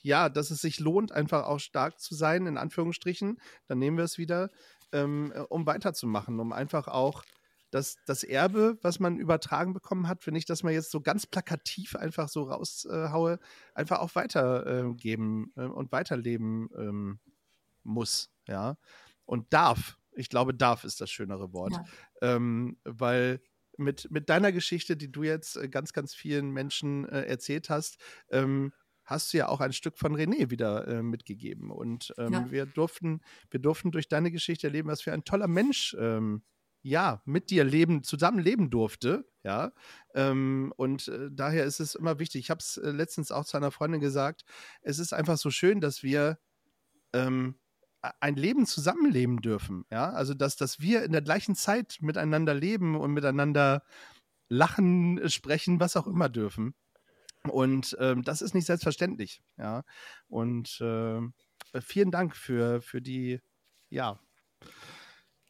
ja, dass es sich lohnt, einfach auch stark zu sein, in Anführungsstrichen, dann nehmen wir es wieder, ähm, um weiterzumachen, um einfach auch das, das Erbe, was man übertragen bekommen hat, wenn ich das mal jetzt so ganz plakativ einfach so raushaue, einfach auch weitergeben äh, äh, und weiterleben ähm, muss, ja. Und darf. Ich glaube, darf ist das schönere Wort. Ja. Ähm, weil mit, mit deiner Geschichte, die du jetzt äh, ganz, ganz vielen Menschen äh, erzählt hast, ähm, hast du ja auch ein Stück von René wieder äh, mitgegeben. Und ähm, Ja. wir durften, wir durften durch deine Geschichte erleben, was für ein toller Mensch ähm, ja, mit dir leben, zusammenleben durfte, ja. Ähm, und äh, daher ist es immer wichtig. Ich habe es äh, letztens auch zu einer Freundin gesagt, es ist einfach so schön, dass wir ähm, ein Leben zusammenleben dürfen, ja. Also, dass, dass wir in der gleichen Zeit miteinander leben und miteinander lachen, sprechen, was auch immer dürfen. Und ähm, das ist nicht selbstverständlich, ja. Und ähm, äh, vielen Dank für, für die, ja,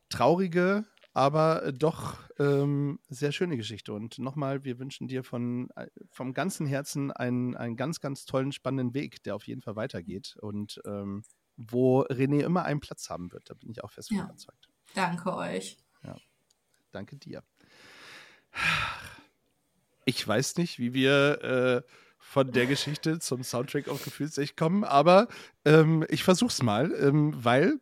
traurige, aber äh, doch ähm, sehr schöne Geschichte. Und nochmal, wir wünschen dir von, äh, vom ganzen Herzen einen, einen ganz, ganz tollen, spannenden Weg, der auf jeden Fall weitergeht und ähm, wo René immer einen Platz haben wird. Da bin ich auch fest von Ja. überzeugt. Danke euch. Danke dir. Ich weiß nicht, wie wir äh, von der Geschichte zum Soundtrack auf Gefühlsecht kommen, aber ähm, ich versuch's mal, ähm, weil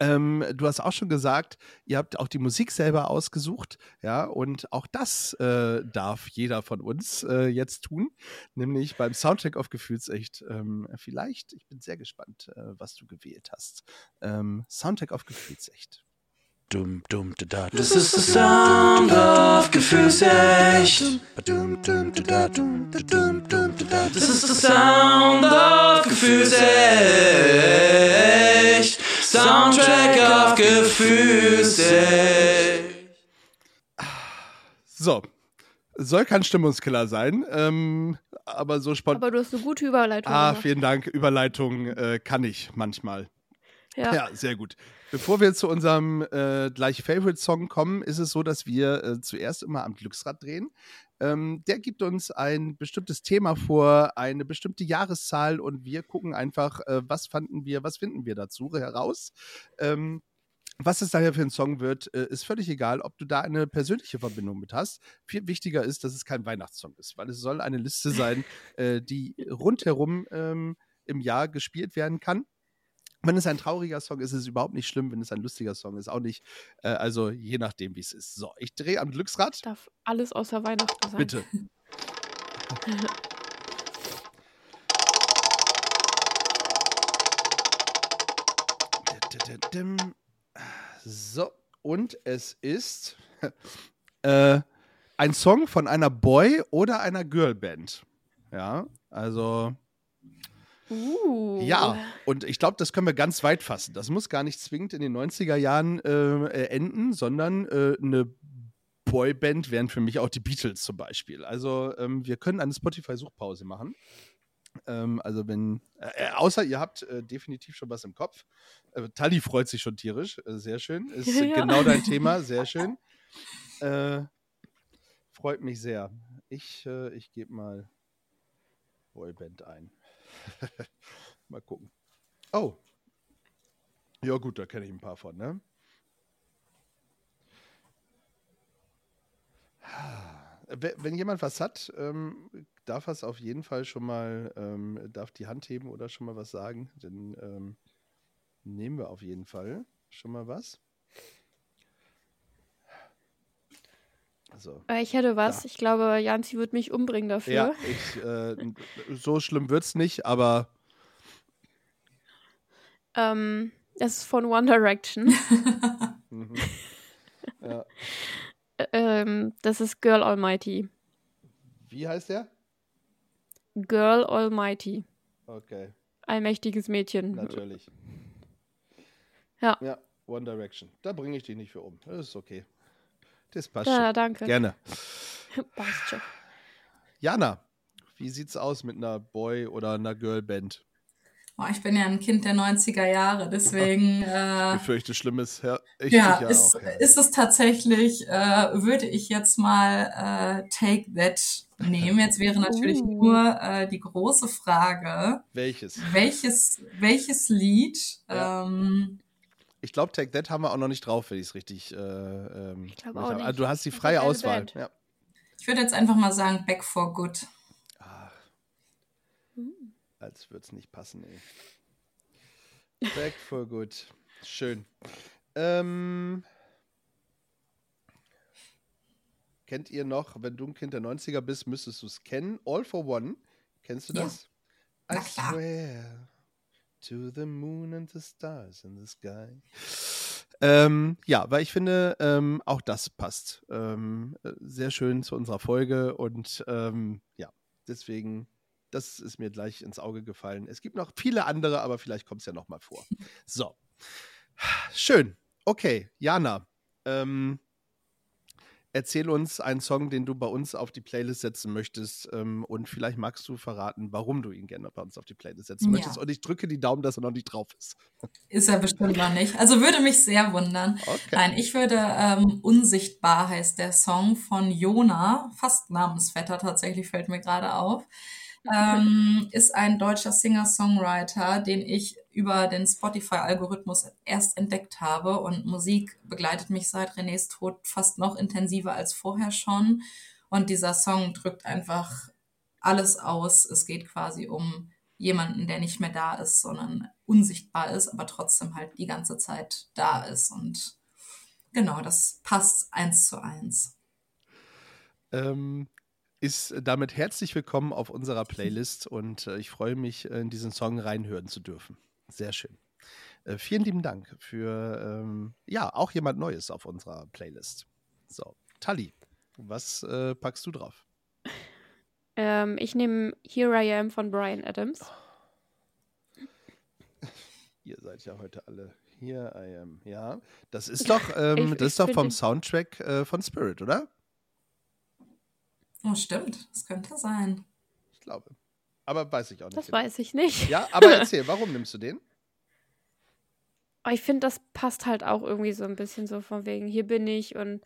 ähm, du hast auch schon gesagt, ihr habt auch die Musik selber ausgesucht, ja, und auch das äh, darf jeder von uns äh, jetzt tun, nämlich beim Soundtrack auf Gefühlsecht. Ähm, vielleicht, ich bin sehr gespannt, äh, was du gewählt hast. Ähm, Soundtrack auf Gefühlsecht. Dum, dum, da, da, Das ist der Sound of Gefühlsecht. Das ist der Sound of Gefühlsecht. Soundtrack of Gefühlsecht. So. Soll kein Stimmungskiller sein, ähm, aber so spontan. Aber du hast eine gute Überleitung. Ah, gemacht. vielen Dank. Überleitung äh, kann ich manchmal. ja. Ja, sehr gut. Bevor wir zu unserem äh, gleich Favorite-Song kommen, ist es so, dass wir äh, zuerst immer am Glücksrad drehen. Ähm, der gibt uns ein bestimmtes Thema vor, eine bestimmte Jahreszahl und wir gucken einfach, äh, was fanden wir, was finden wir dazu heraus. Ähm, was es daher für ein Song wird, äh, ist völlig egal, ob du da eine persönliche Verbindung mit hast. Viel wichtiger ist, dass es kein Weihnachtssong ist, weil es soll eine Liste sein, äh, die rundherum ähm, im Jahr gespielt werden kann. Wenn es ein trauriger Song ist, ist es überhaupt nicht schlimm. Wenn es ein lustiger Song ist, auch nicht. Äh, also je nachdem, wie es ist. So, ich drehe am Glücksrad. Darf alles außer Weihnachten sein. Bitte. So, und es ist äh, ein Song von einer Boy- oder einer Girlband. Ja, also Uh. ja, und ich glaube, das können wir ganz weit fassen. Das muss gar nicht zwingend in den 90er Jahren äh, äh, enden, sondern äh, eine Boyband wären für mich auch die Beatles zum Beispiel. Also ähm, wir können eine Spotify-Suchpause machen. Ähm, also wenn, äh, außer ihr habt äh, definitiv schon was im Kopf. Äh, Tali freut sich schon tierisch, äh, sehr schön. Ist äh, Ja. genau dein Thema, sehr schön. Äh, freut mich sehr. Ich, äh, ich gebe mal Boyband ein. Mal gucken. Oh. Ja, gut, da kenne ich ein paar von, ne? Ah, wenn jemand was hat, ähm, darf er es auf jeden Fall schon mal, ähm, darf die Hand heben oder schon mal was sagen. Dann ähm, nehmen wir auf jeden Fall schon mal was. So. Äh, Ich hätte was. Ja. Ich glaube, Janzi wird mich umbringen dafür. Ja, ich, äh, so schlimm wird's nicht, aber Ähm, das ist von One Direction. mhm. ja. Ähm, das ist Girl Almighty. wie heißt der? Girl Almighty. Okay, Allmächtiges Mädchen. natürlich. Ja. Ja, One Direction. Da bringe ich dich nicht für um. Das ist okay. Das passt Ja, schon. danke. Gerne. Passt schon. Jana, wie sieht's aus mit einer Boy- oder einer Girlband? Oh, ich bin ja ein Kind der 90er Jahre, deswegen äh, Ich befürchte Schlimmes. Ja, ich ja, ist, auch, ja. ist es tatsächlich, äh, würde ich jetzt mal äh, Take That nehmen. Jetzt wäre natürlich Uh. nur äh, die große Frage, Welches? welches, welches Lied Ja. ähm, Ich glaube, Take That haben wir auch noch nicht drauf, wenn ich es richtig. Äh, ähm, Ich glaub mit auch habe. nicht. Also, du hast die freie Auswahl. Ja. ich würde jetzt einfach mal sagen Back for Good. Ach, Hm. als würde es nicht passen, ey. Back for good. Schön. Ähm, kennt ihr noch, wenn du ein Kind der 90er bist, müsstest du es kennen? All for One. Kennst du Ja. das? Na I swear to the moon and the stars in the sky. Ähm, ja, weil ich finde, ähm, auch das passt. Ähm, äh, sehr schön zu unserer Folge und ähm, ja, deswegen, das ist mir gleich ins Auge gefallen. Es gibt noch viele andere, aber vielleicht kommt es ja noch mal vor. So, schön. Okay, Jana, ähm, erzähl uns einen Song, den du bei uns auf die Playlist setzen möchtest ähm, und vielleicht magst du verraten, warum du ihn gerne bei uns auf die Playlist setzen Ja. möchtest. Und ich drücke die Daumen, dass er noch nicht drauf ist. Ist er bestimmt noch nicht. Also würde mich sehr wundern. Okay. Nein, ich würde ähm, Unsichtbar heißt der Song von Jona, fast Namensvetter tatsächlich, fällt mir gerade auf. Ähm, ist ein deutscher Singer-Songwriter, den ich über den Spotify-Algorithmus erst entdeckt habe. Und Musik begleitet mich seit Renés Tod fast noch intensiver als vorher schon. Und dieser Song drückt einfach alles aus. Es geht quasi um jemanden, der nicht mehr da ist, sondern unsichtbar ist, aber trotzdem halt die ganze Zeit da ist. Und genau, das passt eins zu eins. ähm, ist damit herzlich willkommen auf unserer Playlist und äh, ich freue mich, in diesen Song reinhören zu dürfen. Sehr schön. Äh, vielen lieben Dank für, ähm, ja, auch jemand Neues auf unserer Playlist. So, Tali, was äh, packst du drauf? Ähm, ich nehme Here I Am von Brian Adams. Ihr seid ja heute alle hier. I am. Ja, das ist doch, ähm, Ich- das ich ist doch vom Soundtrack äh, von Spirit, oder? Oh, stimmt, das könnte sein. Ich glaube. Aber weiß ich auch nicht. Das genau. weiß ich nicht. Ja, aber erzähl, warum nimmst du den? Aber ich finde, das passt halt auch irgendwie so ein bisschen so von wegen, hier bin ich und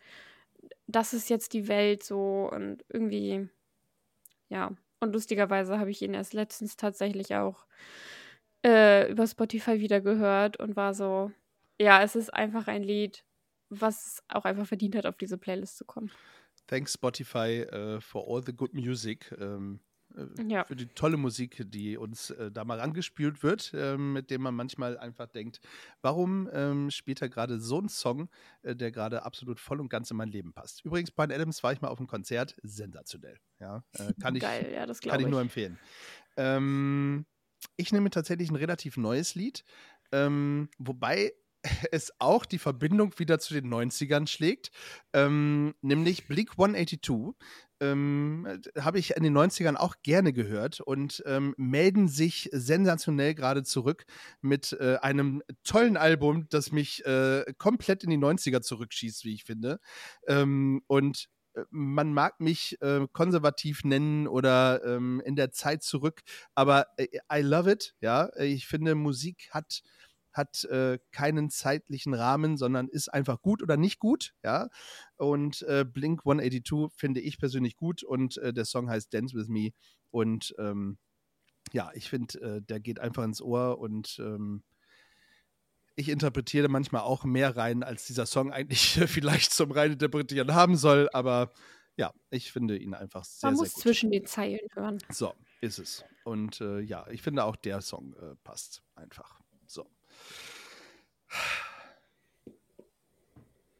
das ist jetzt die Welt so und irgendwie, ja. Und lustigerweise habe ich ihn erst letztens tatsächlich auch äh, über Spotify wieder gehört und war so, ja, es ist einfach ein Lied, was auch einfach verdient hat, auf diese Playlist zu kommen. Thanks Spotify äh, for all the good music. Ähm, äh, Ja. Für die tolle Musik, die uns äh, da mal rangespielt wird, ähm, mit dem man manchmal einfach denkt, warum ähm, spielt er gerade so einen Song, äh, der gerade absolut voll und ganz in mein Leben passt. Übrigens, Brian Adams war ich mal auf einem Konzert, sensationell. Ja, äh, kann ich, Geil, ja, das kann ich ich. nur empfehlen. Ähm, ich nehme tatsächlich ein relativ neues Lied, ähm, wobei es auch die Verbindung wieder zu den 90ern schlägt, ähm, nämlich Bleak 182. Ähm, Habe ich in den 90ern auch gerne gehört und ähm, melden sich sensationell gerade zurück mit äh, einem tollen Album, das mich äh, komplett in die 90er zurückschießt, wie ich finde. Ähm, und äh, man mag mich äh, konservativ nennen oder ähm, in der Zeit zurück, aber äh, I love it, ja. Ich finde, Musik hat, hat äh, keinen zeitlichen Rahmen, sondern ist einfach gut oder nicht gut, ja. Und äh, Blink 182 finde ich persönlich gut und äh, der Song heißt Dance With Me und ähm, ja, ich finde, äh, der geht einfach ins Ohr und ähm, ich interpretiere manchmal auch mehr rein, als dieser Song eigentlich vielleicht zum rein interpretieren haben soll, aber ja, ich finde ihn einfach sehr, Man sehr muss gut. zwischen den Zeilen hören. So, ist es. Und äh, ja, ich finde auch der Song äh, passt einfach.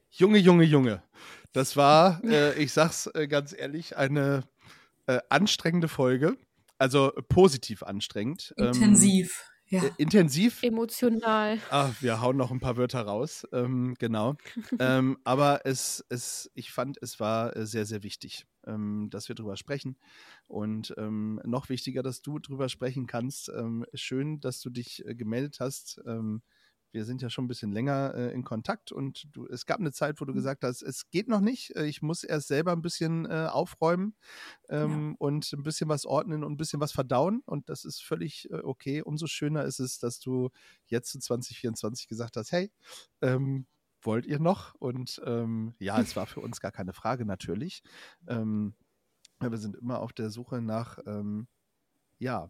Junge, Junge, Junge. Das war, äh, ich sag's äh, ganz ehrlich, eine äh, anstrengende Folge. Also positiv anstrengend. Ähm, Intensiv. Ja. äh, intensiv. Emotional. Ah, wir hauen noch ein paar Wörter raus. Ähm, genau. ähm, aber es, es, ich fand, es war äh, sehr, sehr wichtig, ähm, dass wir drüber sprechen. Und ähm, noch wichtiger, dass du drüber sprechen kannst. Ähm, schön, dass du dich äh, gemeldet hast. Wir sind ja schon ein bisschen länger äh, in Kontakt und du, es gab eine Zeit, wo du gesagt hast, es geht noch nicht. Äh, ich muss erst selber ein bisschen äh, aufräumen ähm, und ein bisschen was ordnen und ein bisschen was verdauen. Und das ist völlig äh, okay. Umso schöner ist es, dass du jetzt zu 2024 gesagt hast, hey, ähm, wollt ihr noch? Und ähm, ja, es war für uns gar keine Frage natürlich. Ähm, wir sind immer auf der Suche nach, ähm, ja,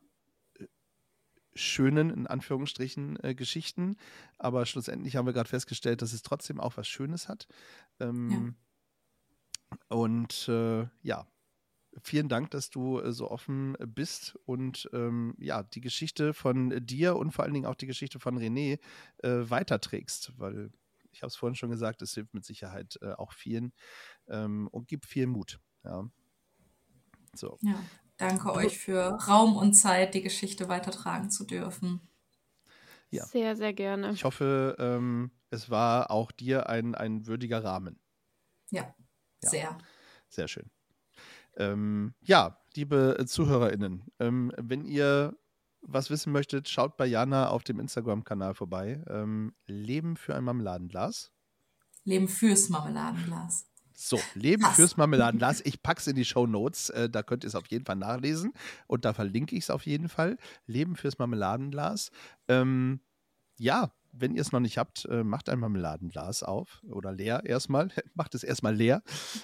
schönen, in Anführungsstrichen, äh, Geschichten. Aber schlussendlich haben wir gerade festgestellt, dass es trotzdem auch was Schönes hat. Ähm, Und äh, ja, vielen Dank, dass du äh, so offen bist und ähm, ja, die Geschichte von dir und vor allen Dingen auch die Geschichte von René äh, weiterträgst, weil ich habe es vorhin schon gesagt, es hilft mit Sicherheit äh, auch vielen ähm, und gibt viel Mut. Ja. So. ja. Danke euch für Raum und Zeit, die Geschichte weitertragen zu dürfen. Ja. Sehr, sehr gerne. Ich hoffe, ähm, es war auch dir ein, ein würdiger Rahmen. Ja, Ja. sehr. Sehr schön. Ähm, ja, liebe ZuhörerInnen, ähm, wenn ihr was wissen möchtet, schaut bei Jana auf dem Instagram-Kanal vorbei. Ähm, Leben für ein Marmeladenglas. Leben fürs Marmeladenglas. So, Leben Pass. fürs Marmeladenglas. Ich pack's in die Show Notes. Äh, da könnt ihr es auf jeden Fall nachlesen. Und da verlinke ich es auf jeden Fall. Leben fürs Marmeladenglas. Ähm, ja, wenn ihr es noch nicht habt, äh, macht ein Marmeladenglas auf oder leer erstmal. macht es erstmal leer.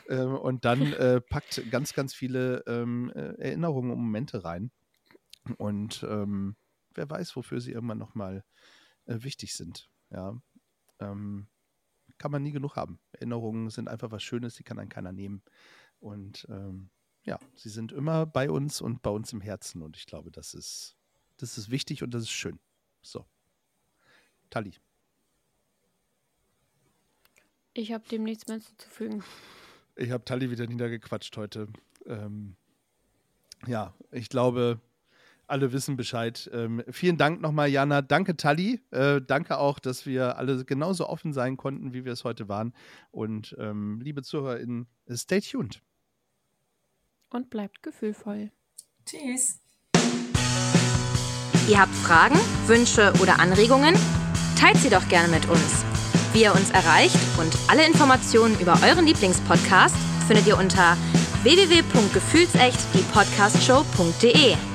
Ähm, und dann äh, packt ganz, ganz viele ähm, äh, Erinnerungen und Momente rein. Und ähm, wer weiß, wofür sie irgendwann nochmal äh, wichtig sind. Ja. Ähm, kann man nie genug haben. Erinnerungen sind einfach was Schönes, die kann dann keiner nehmen. Und ähm, ja, sie sind immer bei uns und bei uns im Herzen. Und ich glaube, das ist, das ist wichtig und das ist schön. So. Tali. Ich habe dem nichts mehr hinzuzufügen. Ich habe Tali wieder niedergequatscht heute. Ähm, ja, ich glaube, alle wissen Bescheid. Ähm, vielen Dank nochmal, Jana. Danke, Tali. Äh, danke auch, dass wir alle genauso offen sein konnten, wie wir es heute waren. Und ähm, liebe ZuhörerInnen, stay tuned. Und bleibt gefühlvoll. Tschüss. Ihr habt Fragen, Wünsche oder Anregungen? Teilt sie doch gerne mit uns. Wie ihr uns erreicht und alle Informationen über euren Lieblingspodcast findet ihr unter www.gefühlsecht die Podcastshow.de.